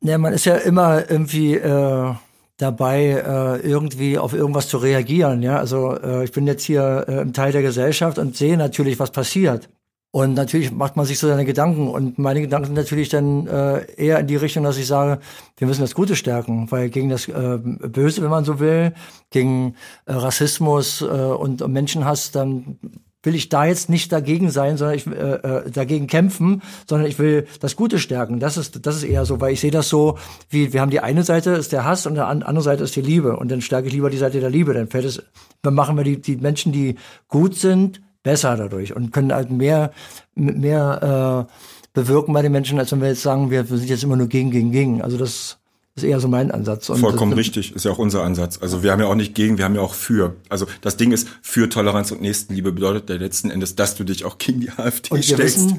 Ja, man ist ja immer irgendwie äh, dabei, äh, irgendwie auf irgendwas zu reagieren. Ja, also äh, ich bin jetzt hier äh, im Teil der Gesellschaft und sehe natürlich, was passiert. Und natürlich macht man sich so seine Gedanken. Und meine Gedanken sind natürlich dann äh, eher in die Richtung, dass ich sage, wir müssen das Gute stärken, weil gegen das äh, Böse, wenn man so will, gegen äh, Rassismus äh, und, und Menschenhass, dann will ich da jetzt nicht dagegen sein, sondern ich äh, äh, dagegen kämpfen, sondern ich will das Gute stärken. Das ist das ist eher so, weil ich sehe das so, wie wir haben die eine Seite ist der Hass und die andere Seite ist die Liebe und dann stärke ich lieber die Seite der Liebe. Dann fällt es, dann machen wir die die Menschen, die gut sind, besser dadurch und können halt mehr, mehr äh, bewirken bei den Menschen, als wenn wir jetzt sagen, wir, sind jetzt immer nur gegen, gegen, gegen. Also das ist eher so mein Ansatz. Und Vollkommen richtig, ist ja auch unser Ansatz. Also wir haben ja auch nicht gegen, wir haben ja auch für. Also das Ding ist, für Toleranz und Nächstenliebe bedeutet ja letzten Endes, dass du dich auch gegen die AfD und wir stellst. Wissen,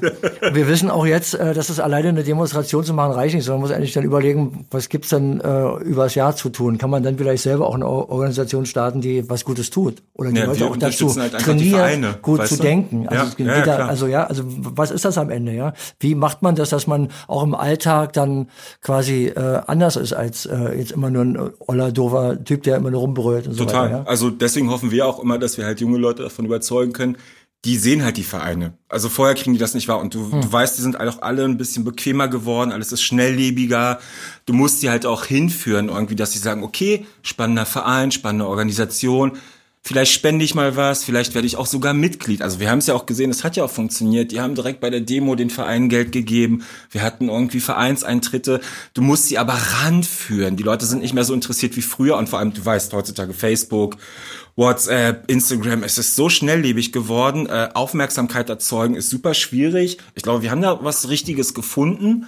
wir wissen auch jetzt, äh, dass es alleine eine Demonstration zu machen reicht nicht, sondern man muss eigentlich dann überlegen, was gibt's denn äh, übers Jahr zu tun? Kann man dann vielleicht selber auch eine Organisation starten, die was Gutes tut? Oder die Ja, Leute auch dazu halt trainieren, Vereine, gut zu du? denken. Also, Ja, ja, klar. also ja, also was ist das am Ende, ja? Wie macht man das, dass man auch im Alltag dann quasi äh, anders ist als äh, jetzt immer nur ein oller, doofer Typ, der immer nur rumbrüllt und so Total. weiter. Ja? Also deswegen hoffen wir auch immer, dass wir halt junge Leute davon überzeugen können, die sehen halt die Vereine. Also vorher kriegen die das nicht wahr. Und du, du weißt, die sind auch alle ein bisschen bequemer geworden, alles ist schnelllebiger. Du musst die halt auch hinführen, irgendwie, dass sie sagen, okay, spannender Verein, spannende Organisation. Vielleicht spende ich mal was, vielleicht werde ich auch sogar Mitglied. Also wir haben es ja auch gesehen, es hat ja auch funktioniert. Die haben direkt bei der Demo den Vereinen Geld gegeben. Wir hatten irgendwie Vereinseintritte. Du musst sie aber ranführen. Die Leute sind nicht mehr so interessiert wie früher und vor allem, du weißt, heutzutage Facebook, WhatsApp, Instagram, es ist so schnelllebig geworden. Äh, Aufmerksamkeit erzeugen ist super schwierig. Ich glaube, wir haben da was Richtiges gefunden.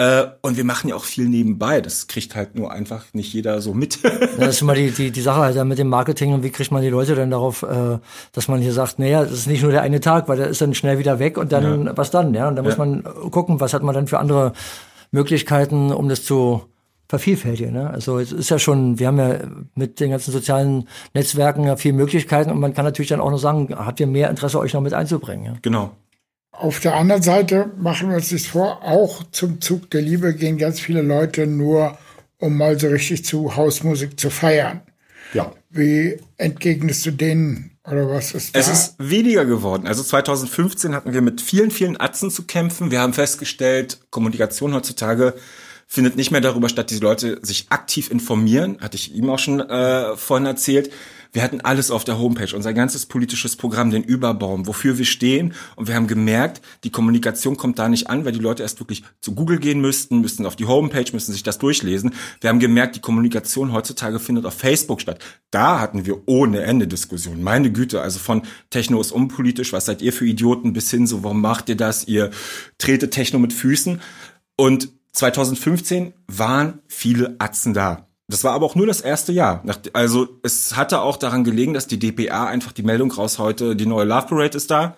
Äh, und wir machen ja auch viel nebenbei. Das kriegt halt nur einfach nicht jeder so mit. Ja, das ist immer die, die, die Sache halt dann mit dem Marketing und wie kriegt man die Leute dann darauf, äh, dass man hier sagt, naja, das ist nicht nur der eine Tag, weil der ist dann schnell wieder weg und dann, was dann, ja? Und da muss Ja. man gucken, was hat man dann für andere Möglichkeiten, um das zu vervielfältigen. Ne? Also es ist ja schon, wir haben ja mit den ganzen sozialen Netzwerken ja viele Möglichkeiten und man kann natürlich dann auch noch sagen, habt ihr mehr Interesse, euch noch mit einzubringen? Ja? genau. Auf der anderen Seite machen wir uns das vor, auch zum Zug der Liebe gehen ganz viele Leute nur, um mal so richtig zu Hausmusik zu feiern. Ja. Wie entgegnest du denen oder was ist da? Es ist weniger geworden. Also 2015 hatten wir mit vielen, vielen Atzen zu kämpfen. Wir haben festgestellt, Kommunikation heutzutage findet nicht mehr darüber statt, dass die Leute sich aktiv informieren. Hatte ich ihm auch schon äh, vorhin erzählt. Wir hatten alles auf der Homepage, unser ganzes politisches Programm, den Überbaum, wofür wir stehen. Und wir haben gemerkt, die Kommunikation kommt da nicht an, weil die Leute erst wirklich zu Google gehen müssten, müssten auf die Homepage, müssten sich das durchlesen. Wir haben gemerkt, die Kommunikation heutzutage findet auf Facebook statt. Da hatten wir ohne Ende Diskussionen. Meine Güte, also von Techno ist unpolitisch, was seid ihr für Idioten, bis hin so, warum macht ihr das? Ihr tretet Techno mit Füßen. Und 2015 waren viele Atzen da. Das war aber auch nur das erste Jahr. Also es hatte auch daran gelegen, dass die DPA einfach die Meldung raus heute, die neue Love Parade ist da.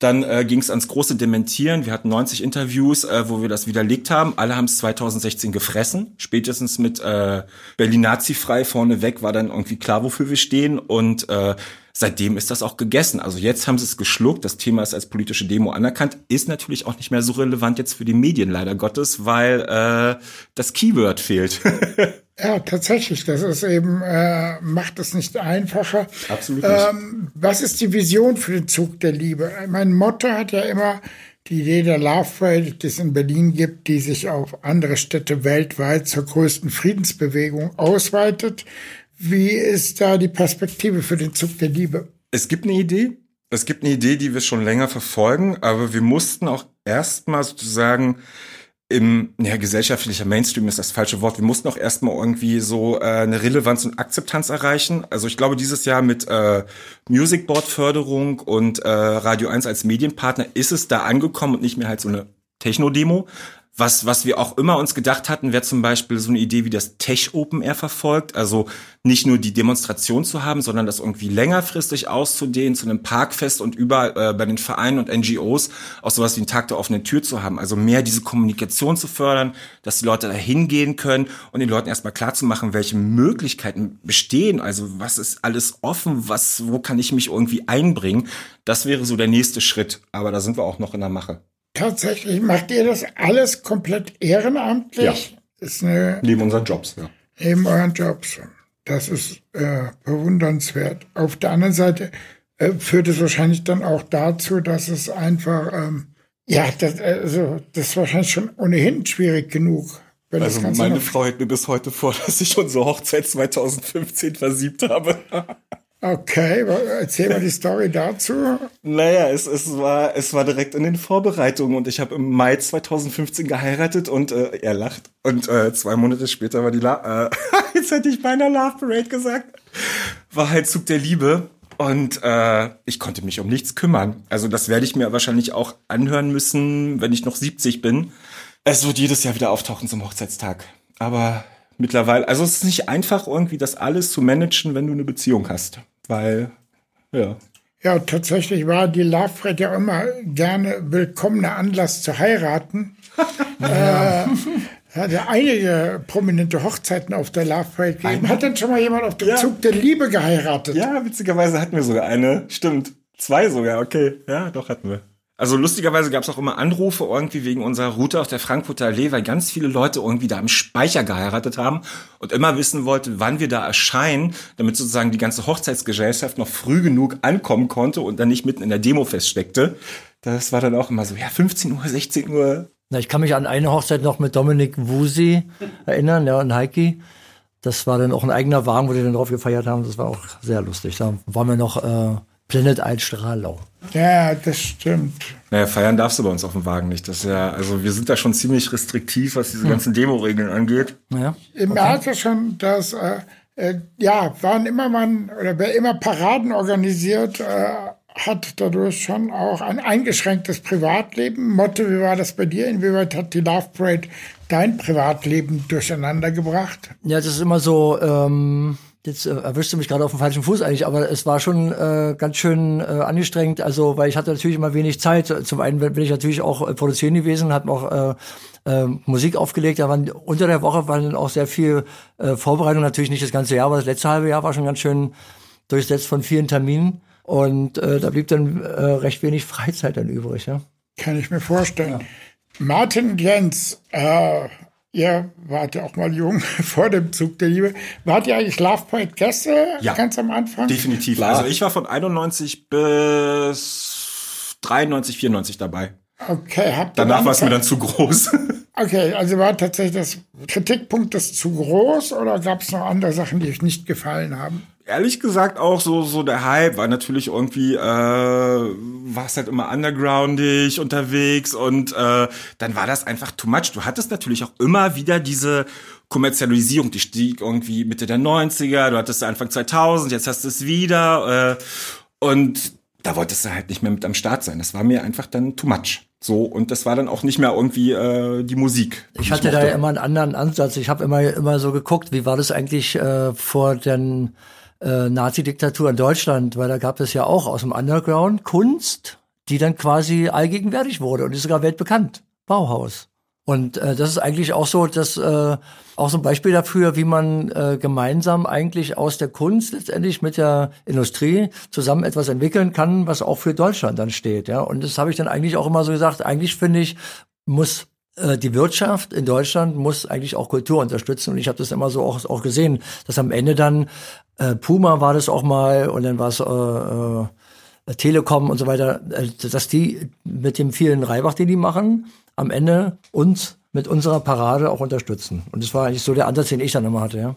Dann äh, ging es ans große Dementieren. Wir hatten 90 Interviews, äh, wo wir das widerlegt haben. Alle haben es 2016 gefressen. Spätestens mit äh, Berlin Nazi frei vorneweg war dann irgendwie klar, wofür wir stehen. Und äh, seitdem ist das auch gegessen. Also jetzt haben sie es geschluckt, das Thema ist als politische Demo anerkannt, ist natürlich auch nicht mehr so relevant jetzt für die Medien, leider Gottes, weil äh, das Keyword fehlt. Ja, tatsächlich. Das ist eben, äh, macht es nicht einfacher. Absolut nicht. Ähm, was ist die Vision für den Zug der Liebe? Mein Motto hat ja immer die Idee der Love Parade, die es in Berlin gibt, die sich auf andere Städte weltweit zur größten Friedensbewegung ausweitet. Wie ist da die Perspektive für den Zug der Liebe? Es gibt eine Idee. Es gibt eine Idee, die wir schon länger verfolgen, aber wir mussten auch erstmal sozusagen im ja, gesellschaftlicher Mainstream ist das falsche Wort. Wir mussten auch erstmal irgendwie so äh, eine Relevanz und Akzeptanz erreichen. Also ich glaube, dieses Jahr mit äh, Music Board Förderung und äh, Radio 1 als Medienpartner ist es da angekommen und nicht mehr halt so eine Techno-Demo. Was, was wir auch immer uns gedacht hatten, wäre zum Beispiel so eine Idee, wie das Tech Open Air verfolgt. Also nicht nur die Demonstration zu haben, sondern das irgendwie längerfristig auszudehnen zu einem Parkfest und überall äh, bei den Vereinen und NGOs auch sowas wie einen Tag der offenen Tür zu haben. Also mehr diese Kommunikation zu fördern, dass die Leute da hingehen können und den Leuten erstmal klar zu machen, welche Möglichkeiten bestehen. Also was ist alles offen, was, wo kann ich mich irgendwie einbringen? Das wäre so der nächste Schritt. Aber da sind wir auch noch in der Mache. Tatsächlich macht ihr das alles komplett ehrenamtlich? Ja. Ist eine, Neben unseren Jobs, ja. neben euren Jobs. Das ist äh, bewundernswert. Auf der anderen Seite äh, führt es wahrscheinlich dann auch dazu, dass es einfach, ähm, ja, das, also, das ist wahrscheinlich schon ohnehin schwierig genug. Also meine Frau hält mir bis heute vor, dass ich unsere Hochzeit 2015 versiebt habe. Okay, erzähl mal die Story dazu. Naja, es, es, war, es war direkt in den Vorbereitungen und ich habe im Mai 2015 geheiratet und äh, er lacht. Und äh, zwei Monate später war die La äh, jetzt hätte ich beinahe Love Parade gesagt. War halt Zug der Liebe. Und äh, ich konnte mich um nichts kümmern. Also das werde ich mir wahrscheinlich auch anhören müssen, wenn ich noch 70 bin. Es wird jedes Jahr wieder auftauchen zum Hochzeitstag. Aber mittlerweile, also es ist nicht einfach, irgendwie das alles zu managen, wenn du eine Beziehung hast. Weil, ja. Ja, tatsächlich war die Love Parade ja immer gerne willkommener Anlass zu heiraten. äh, hat ja einige prominente Hochzeiten auf der Love Parade gegeben. Hat denn schon mal jemand auf dem Ja. Zug der Liebe geheiratet? Ja, witzigerweise hatten wir sogar eine. Stimmt. Zwei sogar, okay. Ja, doch hatten wir. Also lustigerweise gab es auch immer Anrufe irgendwie wegen unserer Route auf der Frankfurter Allee, weil ganz viele Leute irgendwie da im Speicher geheiratet haben und immer wissen wollten, wann wir da erscheinen, damit sozusagen die ganze Hochzeitsgesellschaft noch früh genug ankommen konnte und dann nicht mitten in der Demo feststeckte. Das war dann auch immer so, ja, 15 Uhr, 16 Uhr. Na, ich kann mich an eine Hochzeit noch mit Dominik Wusi erinnern, ja, und Heiki. Das war dann auch ein eigener Wagen, wo die dann drauf gefeiert haben. Das war auch sehr lustig. Da waren wir noch äh, Planet Altstrahlau. Ja, das stimmt. Naja, feiern darfst du bei uns auf dem Wagen nicht. Das ist ja, also wir sind da schon ziemlich restriktiv, was diese ganzen Demo-Regeln angeht. Ja. Ihr merkt ja schon, dass, äh, äh, ja, wann immer man, oder wer immer Paraden organisiert, äh, hat dadurch schon auch ein eingeschränktes Privatleben. Motte, wie war das bei dir? Inwieweit hat die Love Parade dein Privatleben durcheinander gebracht? Ja, das ist immer so, ähm, jetzt äh, erwischst du mich gerade auf dem falschen Fuß eigentlich, aber es war schon äh, ganz schön äh, angestrengt, also weil ich hatte natürlich immer wenig Zeit. Zum einen bin ich natürlich auch äh, produzieren gewesen, habe auch äh, äh, Musik aufgelegt, da waren unter der Woche waren dann auch sehr viel äh, Vorbereitung, natürlich nicht das ganze Jahr, aber das letzte halbe Jahr war schon ganz schön durchsetzt von vielen Terminen und äh, da blieb dann äh, recht wenig Freizeit dann übrig, ja. Kann ich mir vorstellen. Martin und Jens, äh, ihr wart ja auch mal jung vor dem Zug der Liebe. Wart ihr eigentlich Love Parade Gäste Ja. ganz am Anfang? Definitiv. Also ich war von 91 bis 93, 94 dabei. Okay, habt ihr Danach war es mir dann zu groß. Okay, also war tatsächlich das Kritikpunkt das zu groß oder gab es noch andere Sachen, die euch nicht gefallen haben? Ehrlich gesagt auch so so der Hype war natürlich irgendwie äh, war es halt immer undergroundig unterwegs und äh, dann war das einfach too much. Du hattest natürlich auch immer wieder diese Kommerzialisierung, die stieg irgendwie Mitte der 90er, du hattest Anfang 2000, jetzt hast du es wieder äh, und da wolltest du halt nicht mehr mit am Start sein. Das war mir einfach dann too much. So und das war dann auch nicht mehr irgendwie äh, die Musik. Ich hatte da mochte. ja immer einen anderen Ansatz. Ich habe immer immer so geguckt, wie war das eigentlich äh, vor den äh, Nazi-Diktatur in Deutschland, weil da gab es ja auch aus dem Underground Kunst, die dann quasi allgegenwärtig wurde und ist sogar weltbekannt. Bauhaus. Und äh, das ist eigentlich auch so, dass äh, auch so ein Beispiel dafür, wie man äh, gemeinsam eigentlich aus der Kunst letztendlich mit der Industrie zusammen etwas entwickeln kann, was auch für Deutschland dann steht. Ja, und das habe ich dann eigentlich auch immer so gesagt. Eigentlich finde ich muss die Wirtschaft in Deutschland muss eigentlich auch Kultur unterstützen und ich habe das immer so auch, auch gesehen, dass am Ende dann äh, Puma war das auch mal und dann war es äh, äh, Telekom und so weiter, äh, dass die mit dem vielen Reibach, den die machen, am Ende uns mit unserer Parade auch unterstützen. Und das war eigentlich so der Ansatz, den ich dann immer hatte, ja.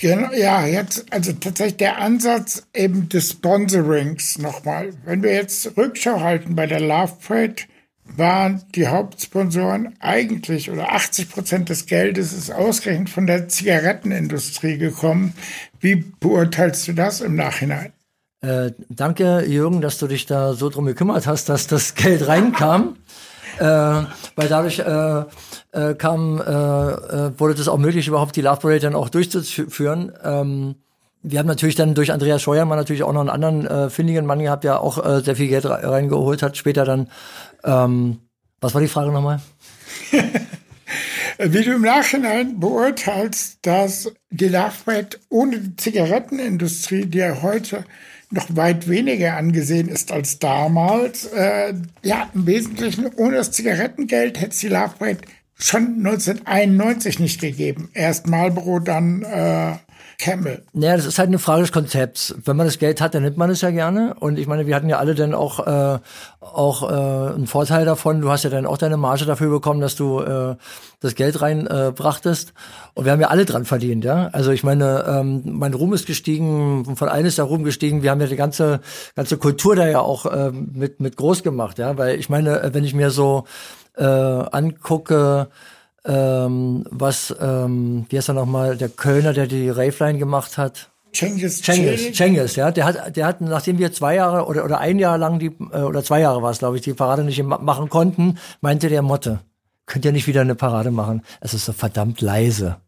Genau, ja, jetzt, also tatsächlich der Ansatz eben des Sponsorings nochmal. Wenn wir jetzt Rückschau halten bei der Love Parade, waren die Hauptsponsoren eigentlich oder 80 Prozent des Geldes ist ausgerechnet von der Zigarettenindustrie gekommen. Wie beurteilst du das im Nachhinein? Äh, danke, Jürgen, dass du dich da so drum gekümmert hast, dass das Geld reinkam. äh, weil dadurch äh, äh, kam, äh, äh, wurde das auch möglich, überhaupt die Love Parade dann auch durchzuführen. Ähm, wir haben natürlich dann durch Andreas Scheuermann natürlich auch noch einen anderen äh, findigen Mann gehabt, der auch äh, sehr viel Geld reingeholt hat. Später dann, ähm, was war die Frage nochmal? Wie du im Nachhinein beurteilst, dass die Parade ohne die Zigarettenindustrie, die ja heute noch weit weniger angesehen ist als damals. Äh, ja, im Wesentlichen ohne das Zigarettengeld hätte es die Parade schon 1991 nicht gegeben. Erst Marlboro, dann äh, Camel. Naja, das ist halt eine Frage des Konzepts. Wenn man das Geld hat, dann nimmt man es ja gerne. Und ich meine, wir hatten ja alle dann auch, äh, auch äh, einen Vorteil davon. Du hast ja dann auch deine Marge dafür bekommen, dass du äh, das Geld reinbrachtest. Äh, und wir haben ja alle dran verdient, ja. Also ich meine, ähm, mein Ruhm ist gestiegen, von allen ist der Ruhm gestiegen. Wir haben ja die ganze, ganze Kultur da ja auch äh, mit, mit groß gemacht, ja. Weil ich meine, wenn ich mir so äh, angucke, ähm, was, ähm, wie heißt er nochmal, der Kölner, der die Raveline gemacht hat. Cengiz, Cengiz, Cengiz, ja, der hat, der hat, nachdem wir zwei Jahre oder, oder ein Jahr lang die, äh, oder zwei Jahre war es, glaube ich, die Parade nicht machen konnten, meinte der Motte, könnt ihr nicht wieder eine Parade machen? Es ist so verdammt leise,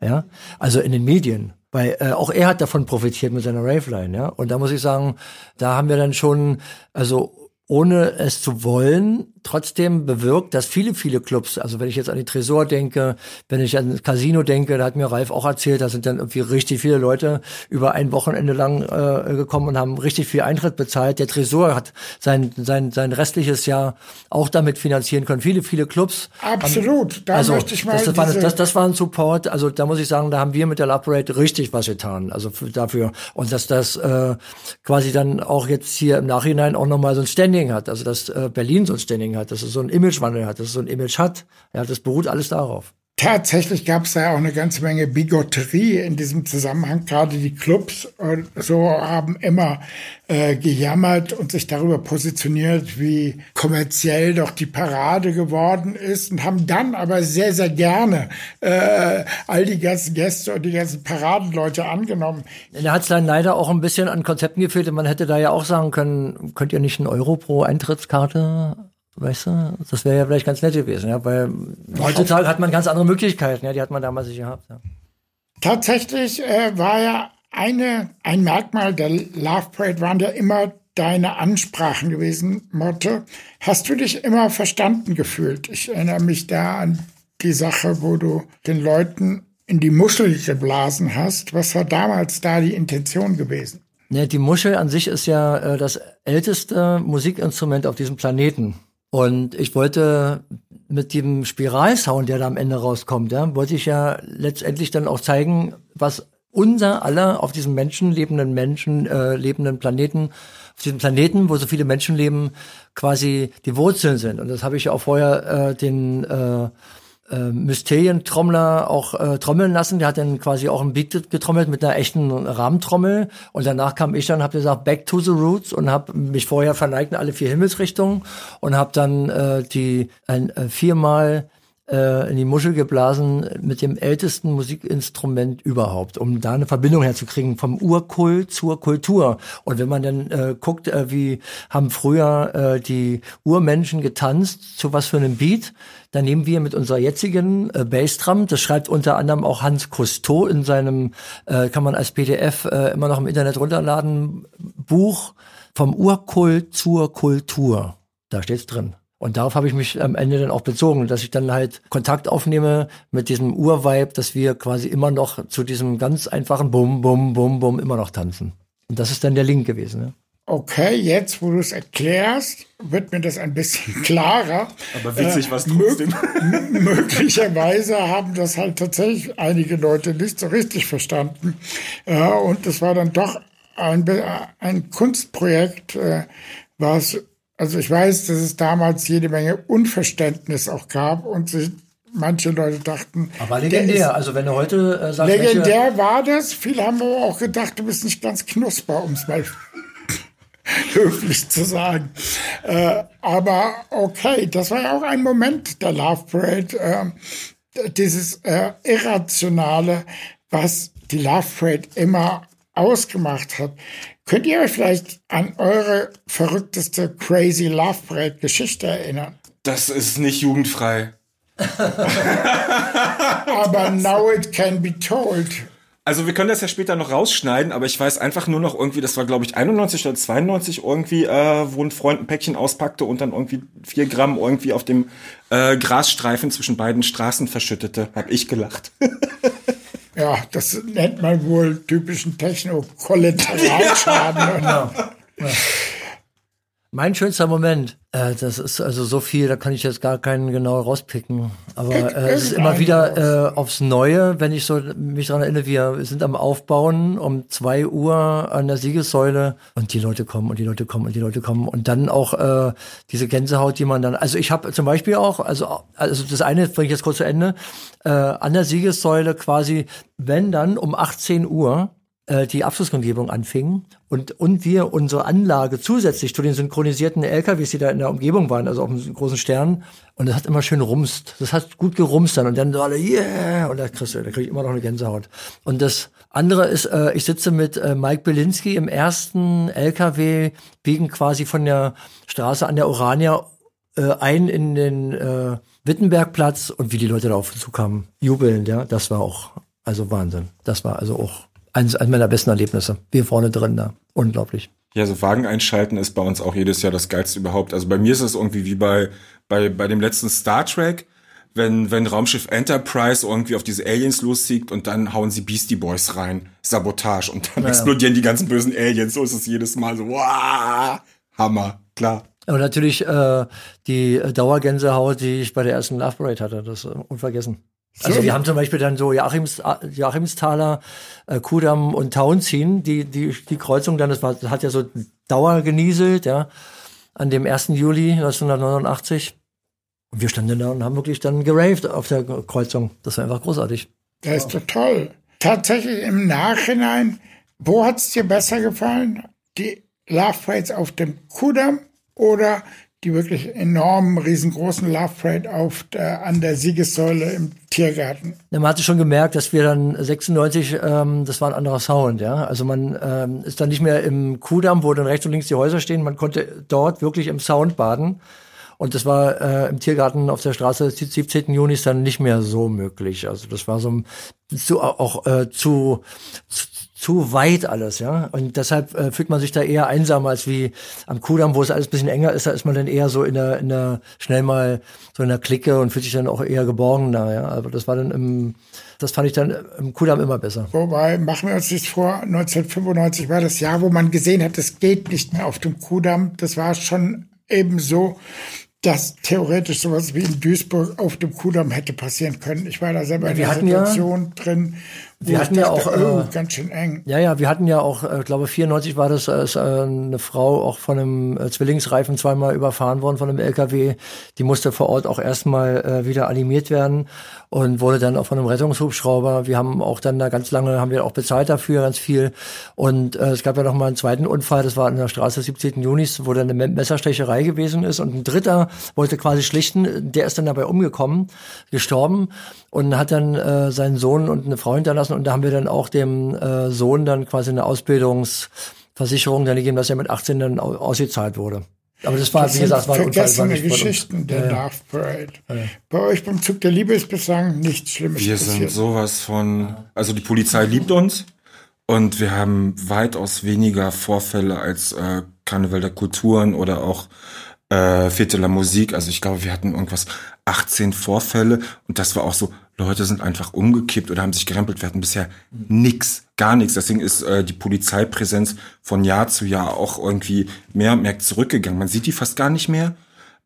ja, also in den Medien. Weil äh, auch er hat davon profitiert mit seiner Raveline, ja. Und da muss ich sagen, da haben wir dann schon, also ohne es zu wollen, trotzdem bewirkt, dass viele, viele Clubs, also wenn ich jetzt an die Tresor denke, wenn ich an das Casino denke, da hat mir Ralf auch erzählt, da sind dann irgendwie richtig viele Leute über ein Wochenende lang äh, gekommen und haben richtig viel Eintritt bezahlt. Der Tresor hat sein, sein, sein restliches Jahr auch damit finanzieren können. Viele, viele Clubs. Absolut, da also, möchte ich mal. Das, das, das, das war ein Support, also da muss ich sagen, da haben wir mit der Lab Parade richtig was getan, also für, dafür. Und dass das äh, quasi dann auch jetzt hier im Nachhinein auch nochmal so ein Standing Standing hat, also dass äh, Berlin so ein Standing hat, dass es so ein Imagewandel hat, dass es so ein Image hat. Ja, das beruht alles darauf. Tatsächlich gab es da auch eine ganze Menge Bigotterie in diesem Zusammenhang. Gerade die Clubs äh, so haben immer äh, gejammert und sich darüber positioniert, wie kommerziell doch die Parade geworden ist und haben dann aber sehr, sehr gerne äh, all die ganzen Gäste und die ganzen Paradenleute angenommen. Da hat es dann leider auch ein bisschen an Konzepten gefehlt. Man hätte da ja auch sagen können, könnt ihr nicht einen Euro pro Eintrittskarte Weißt du, das wäre ja vielleicht ganz nett gewesen, ja, weil heutzutage hat man ganz andere Möglichkeiten, ja, die hat man damals nicht gehabt. Ja. Tatsächlich äh, war ja eine, ein Merkmal der Love Parade waren ja immer deine Ansprachen gewesen, Motte. Hast du dich immer verstanden gefühlt? Ich erinnere mich da an die Sache, wo du den Leuten in die Muschel geblasen hast. Was war damals da die Intention gewesen? Ja, die Muschel an sich ist ja äh, das älteste Musikinstrument auf diesem Planeten. Und ich wollte mit dem Spiralsound, der da am Ende rauskommt, ja, wollte ich ja letztendlich dann auch zeigen, was unser aller auf diesem Menschen lebenden Menschen, äh, lebenden Planeten, auf diesem Planeten, wo so viele Menschen leben, quasi die Wurzeln sind. Und das habe ich ja auch vorher äh, den äh, äh, Mysterientrommler auch äh, trommeln lassen. Der hat dann quasi auch ein Beat getrommelt mit einer echten Rahmentrommel. Und danach kam ich dann, habe gesagt, Back to the Roots und habe mich vorher verneigt in alle vier Himmelsrichtungen und habe dann äh, die ein, äh, viermal in die Muschel geblasen mit dem ältesten Musikinstrument überhaupt, um da eine Verbindung herzukriegen vom Urkult zur Kultur. Und wenn man dann äh, guckt, äh, wie haben früher äh, die Urmenschen getanzt, zu was für einem Beat, dann nehmen wir mit unserer jetzigen äh, Bassdrum, das schreibt unter anderem auch Hans Cousteau in seinem, äh, kann man als PDF äh, immer noch im Internet runterladen, Buch vom Urkult zur Kultur. Da steht's drin. Und darauf habe ich mich am Ende dann auch bezogen, dass ich dann halt Kontakt aufnehme mit diesem Urvibe, dass wir quasi immer noch zu diesem ganz einfachen Bum, Bum, Bum, Bum immer noch tanzen. Und das ist dann der Link gewesen. Ne? Okay, jetzt, wo du es erklärst, wird mir das ein bisschen klarer. Aber witzig äh, was trotzdem. möglicherweise haben das halt tatsächlich einige Leute nicht so richtig verstanden. Äh, und das war dann doch ein, ein Kunstprojekt, äh, was, also ich weiß, dass es damals jede Menge Unverständnis auch gab und sich manche Leute dachten. Aber legendär, also wenn du heute äh, sagst. Legendär war das. Viele haben aber auch gedacht, du bist nicht ganz knusper, um es mal höflich zu sagen. Äh, aber okay, das war ja auch ein Moment der Love Parade, äh, dieses äh, Irrationale, was die Love Parade immer ausgemacht hat. Könnt ihr euch vielleicht an eure verrückteste Crazy Love Parade Geschichte erinnern? Das ist nicht jugendfrei. Aber now it can be told. Also wir können das ja später noch rausschneiden, aber ich weiß einfach nur noch irgendwie, das war glaube ich 91 oder 92 irgendwie, äh, wo ein Freund ein Päckchen auspackte und dann irgendwie vier Gramm irgendwie auf dem äh, Grasstreifen zwischen beiden Straßen verschüttete. Hab ich gelacht. ja, das nennt man wohl typischen Techno-Kollateralschaden. Ja. ja. Mein schönster Moment, äh, das ist also so viel, da kann ich jetzt gar keinen genau rauspicken. Aber äh, es ist immer wieder äh, aufs Neue, wenn ich so mich daran erinnere, wir sind am Aufbauen um zwei Uhr an der Siegessäule und die Leute kommen und die Leute kommen und die Leute kommen und dann auch äh, diese Gänsehaut, die man dann. Also ich habe zum Beispiel auch, also also das eine bringe ich jetzt kurz zu Ende, äh, an der Siegessäule quasi, wenn dann um 18 Uhr die Abschlusskundgebung anfing und, und wir unsere Anlage zusätzlich zu den synchronisierten LKWs, die da in der Umgebung waren, also auf dem großen Stern, und das hat immer schön rumst. Das hat gut gerumst dann und dann so alle, yeah, und da kriegst du, da krieg ich immer noch eine Gänsehaut. Und das andere ist, äh, ich sitze mit äh, Mike Belinski im ersten LKW, biegen quasi von der Straße an der Orania äh, ein in den äh, Wittenbergplatz und wie die Leute da auf uns zukamen, jubelnd, ja, das war auch, also Wahnsinn. Das war also auch eines, eines meiner besten Erlebnisse. Wir vorne drin da. Unglaublich. Ja, so Wagen einschalten ist bei uns auch jedes Jahr das geilste überhaupt. Also bei mir ist es irgendwie wie bei, bei, bei dem letzten Star Trek, wenn, wenn Raumschiff Enterprise irgendwie auf diese Aliens loszieht und dann hauen sie Beastie Boys rein. Sabotage. Und dann ja. explodieren die ganzen bösen Aliens. So ist es jedes Mal so, wow, Hammer, klar. Und natürlich äh, die Dauergänsehaut, die ich bei der ersten Love Parade hatte, das ist unvergessen. Also wir haben zum Beispiel dann so Joachims, Joachimsthaler, äh, Kudamm und Tauentzien, die, die, die Kreuzung dann, das, war, das hat ja so Dauer genieselt, ja, an dem 1. Juli 1989. Und wir standen da und haben wirklich dann geraved auf der Kreuzung. Das war einfach großartig. Das ist doch toll. Tatsächlich im Nachhinein, wo hat's dir besser gefallen? Die Love Parades auf dem Kudamm oder die wirklich enormen, riesengroßen Love Parade auf der, an der Siegessäule im Tiergarten. man hatte schon gemerkt, dass wir dann 96, ähm, das war ein anderer Sound, ja. Also man ähm, ist dann nicht mehr im Kudamm, wo dann rechts und links die Häuser stehen. Man konnte dort wirklich im Sound baden. Und das war äh, im Tiergarten auf der Straße 17. Juni ist dann nicht mehr so möglich. Also das war so zu, auch äh, zu, zu zu weit alles, ja. Und deshalb äh, fühlt man sich da eher einsam als wie am Kudamm, wo es alles ein bisschen enger ist, da ist man dann eher so in der, in der, schnell mal so in der Clique und fühlt sich dann auch eher geborgener, ja. Aber das war dann im, das fand ich dann im Kudamm immer besser. Wobei, machen wir uns nicht vor, 1995 war das Jahr, wo man gesehen hat, es geht nicht mehr auf dem Kudamm. Das war schon eben so, dass theoretisch sowas wie in Duisburg auf dem Kudamm hätte passieren können. Ich war da selber ja, in der Situation ja, drin. Wir hatten ja auch oh, äh, ganz schön eng. Ja, ja, wir hatten ja auch, äh, glaube 94 war das äh, eine Frau auch von einem äh, Zwillingsreifen zweimal überfahren worden von einem LKW. Die musste vor Ort auch erstmal äh, wieder animiert werden und wurde dann auch von einem Rettungshubschrauber. Wir haben auch dann da ganz lange, haben wir auch bezahlt dafür, ganz viel. Und äh, es gab ja noch mal einen zweiten Unfall, das war an der Straße 17. Junis, wo dann eine Messerstecherei gewesen ist. Und ein Dritter wollte quasi schlichten, der ist dann dabei umgekommen, gestorben und hat dann äh, seinen Sohn und eine Frau hinterlassen. Und da haben wir dann auch dem äh, Sohn dann quasi eine Ausbildungsversicherung dann gegeben, dass er mit 18 dann ausgezahlt wurde. Aber das war, das wie gesagt, war ein Unfall. Vergessene Geschichten der ja. Love Parade. Ja. Bei euch beim Zug der Liebe ist bislang nichts Schlimmes Wir passiert. sind sowas von, also die Polizei liebt uns und wir haben weitaus weniger Vorfälle als äh, Karneval der Kulturen oder auch äh, la Musik. Also ich glaube, wir hatten irgendwas 18 Vorfälle und das war auch so, Leute sind einfach umgekippt oder haben sich gerempelt. Wir hatten bisher nix, gar nichts. Deswegen ist äh, die Polizeipräsenz von Jahr zu Jahr auch irgendwie mehr und mehr zurückgegangen. Man sieht die fast gar nicht mehr.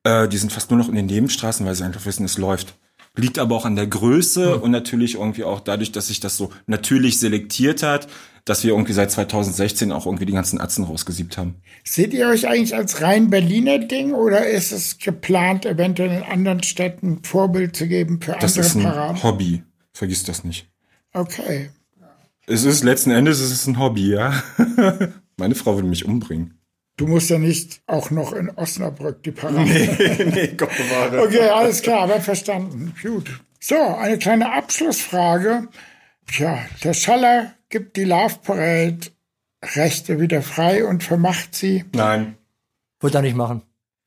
Äh, die sind fast nur noch in den Nebenstraßen, weil sie einfach wissen, es läuft. Liegt aber auch an der Größe und natürlich irgendwie auch dadurch, dass sich das so natürlich selektiert hat, dass wir irgendwie seit 2016 auch irgendwie die ganzen Atzen rausgesiebt haben. Seht ihr euch eigentlich als rein Berliner Ding oder ist es geplant, eventuell in anderen Städten Vorbild zu geben für Das andere ist ein Paraden? Hobby. Vergiss das nicht. Okay. Es ist letzten Endes es ist ein Hobby, ja. Meine Frau würde mich umbringen. Du musst ja nicht auch noch in Osnabrück die Parade. nee, Gott bewahre. Okay, alles klar, aber verstanden. Gut. So, eine kleine Abschlussfrage. Tja, der Schaller gibt die Love Parade Rechte wieder frei und vermacht sie. Nein. Wollte er nicht machen.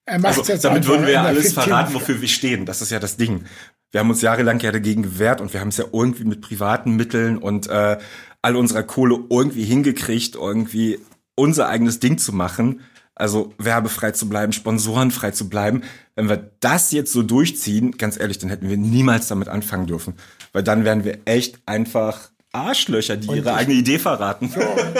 Er macht Also, jetzt damit würden wir ja alles verraten, wofür wir stehen. Das ist ja das Ding. Wir haben uns jahrelang ja dagegen gewehrt und wir haben es ja irgendwie mit privaten Mitteln und äh, all unserer Kohle irgendwie hingekriegt, irgendwie unser eigenes Ding zu machen. Also werbefrei zu bleiben, sponsorenfrei zu bleiben. Wenn wir das jetzt so durchziehen, ganz ehrlich, dann hätten wir niemals damit anfangen dürfen. Weil dann wären wir echt einfach Arschlöcher, die ihre eigene Idee verraten.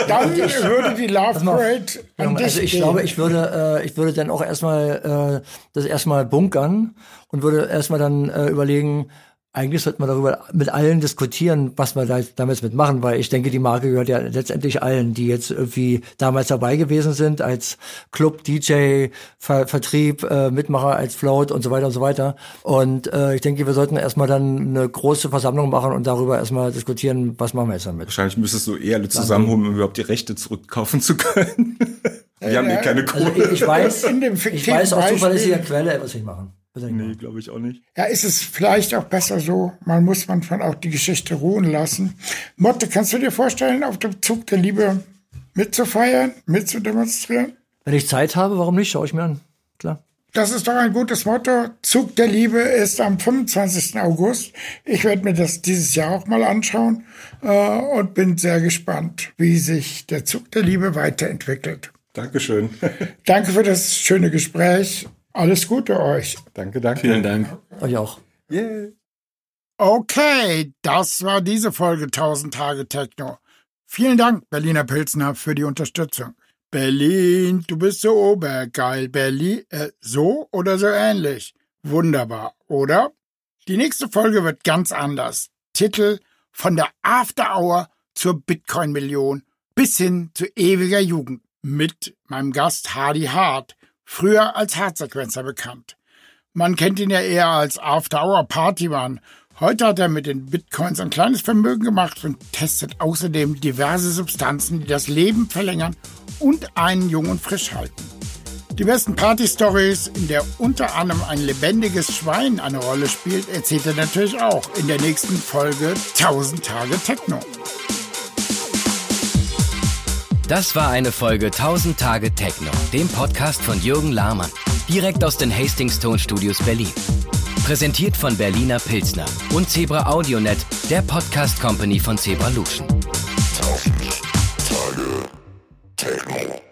Dann würde die Love. Parade an dich Also ich gehen. glaube, ich würde, äh, ich würde dann auch erstmal äh, das erstmal bunkern und würde erstmal dann äh, überlegen, eigentlich sollten wir darüber mit allen diskutieren, was wir da damit mitmachen, weil ich denke, die Marke gehört ja letztendlich allen, die jetzt irgendwie damals dabei gewesen sind, als Club, DJ, Ver Vertrieb, äh, Mitmacher, als Float und so weiter und so weiter. Und äh, ich denke, wir sollten erstmal dann eine große Versammlung machen und darüber erstmal diskutieren, was machen wir jetzt damit. Wahrscheinlich müsstest du eh alle zusammenholen, um überhaupt die Rechte zurückkaufen zu können. Wir haben eh keine Also Kohle. ich, ich weiß, In dem ich weiß aus zuverlässiger Quelle, was ich machen. Nee, glaube ich auch nicht. Ja, ist es vielleicht auch besser so. Man muss manchmal auch die Geschichte ruhen lassen. Motte, kannst du dir vorstellen, auf dem Zug der Liebe mitzufeiern, mitzudemonstrieren? Wenn ich Zeit habe, warum nicht? Schau ich mir an. Klar. Das ist doch ein gutes Motto. Zug der Liebe ist am 25. August. Ich werde mir das dieses Jahr auch mal anschauen äh, und bin sehr gespannt, wie sich der Zug der Liebe weiterentwickelt. Dankeschön. Danke für das schöne Gespräch. Alles Gute euch. danke, danke. Vielen Dank. Euch auch. Yeah. Okay, das war diese Folge 1000 Tage Techno. Vielen Dank, Berliner Pilsner, für die Unterstützung. Berlin, du bist so obergeil. Berlin, äh, so oder so ähnlich. Wunderbar, oder? Die nächste Folge wird ganz anders. Titel von der After Hour zur Bitcoin-Million bis hin zu ewiger Jugend mit meinem Gast Hardy Hart, früher als Herzsequenzer bekannt. Man kennt ihn ja eher als After-Hour-Partymann. Heute hat er mit den Bitcoins ein kleines Vermögen gemacht und testet außerdem diverse Substanzen, die das Leben verlängern und einen jung und frisch halten. Die besten Party-Stories, in der unter anderem ein lebendiges Schwein eine Rolle spielt, erzählt er natürlich auch in der nächsten Folge 1000 Tage Techno. Das war eine Folge 1000 Tage Techno, dem Podcast von Jürgen Lahmann. Direkt aus den Hastings Tonstudios Berlin. Präsentiert von Berliner Pilsner und Zebra AudioNet, der Podcast Company von Zebra Luschen. Tausend Tage Techno.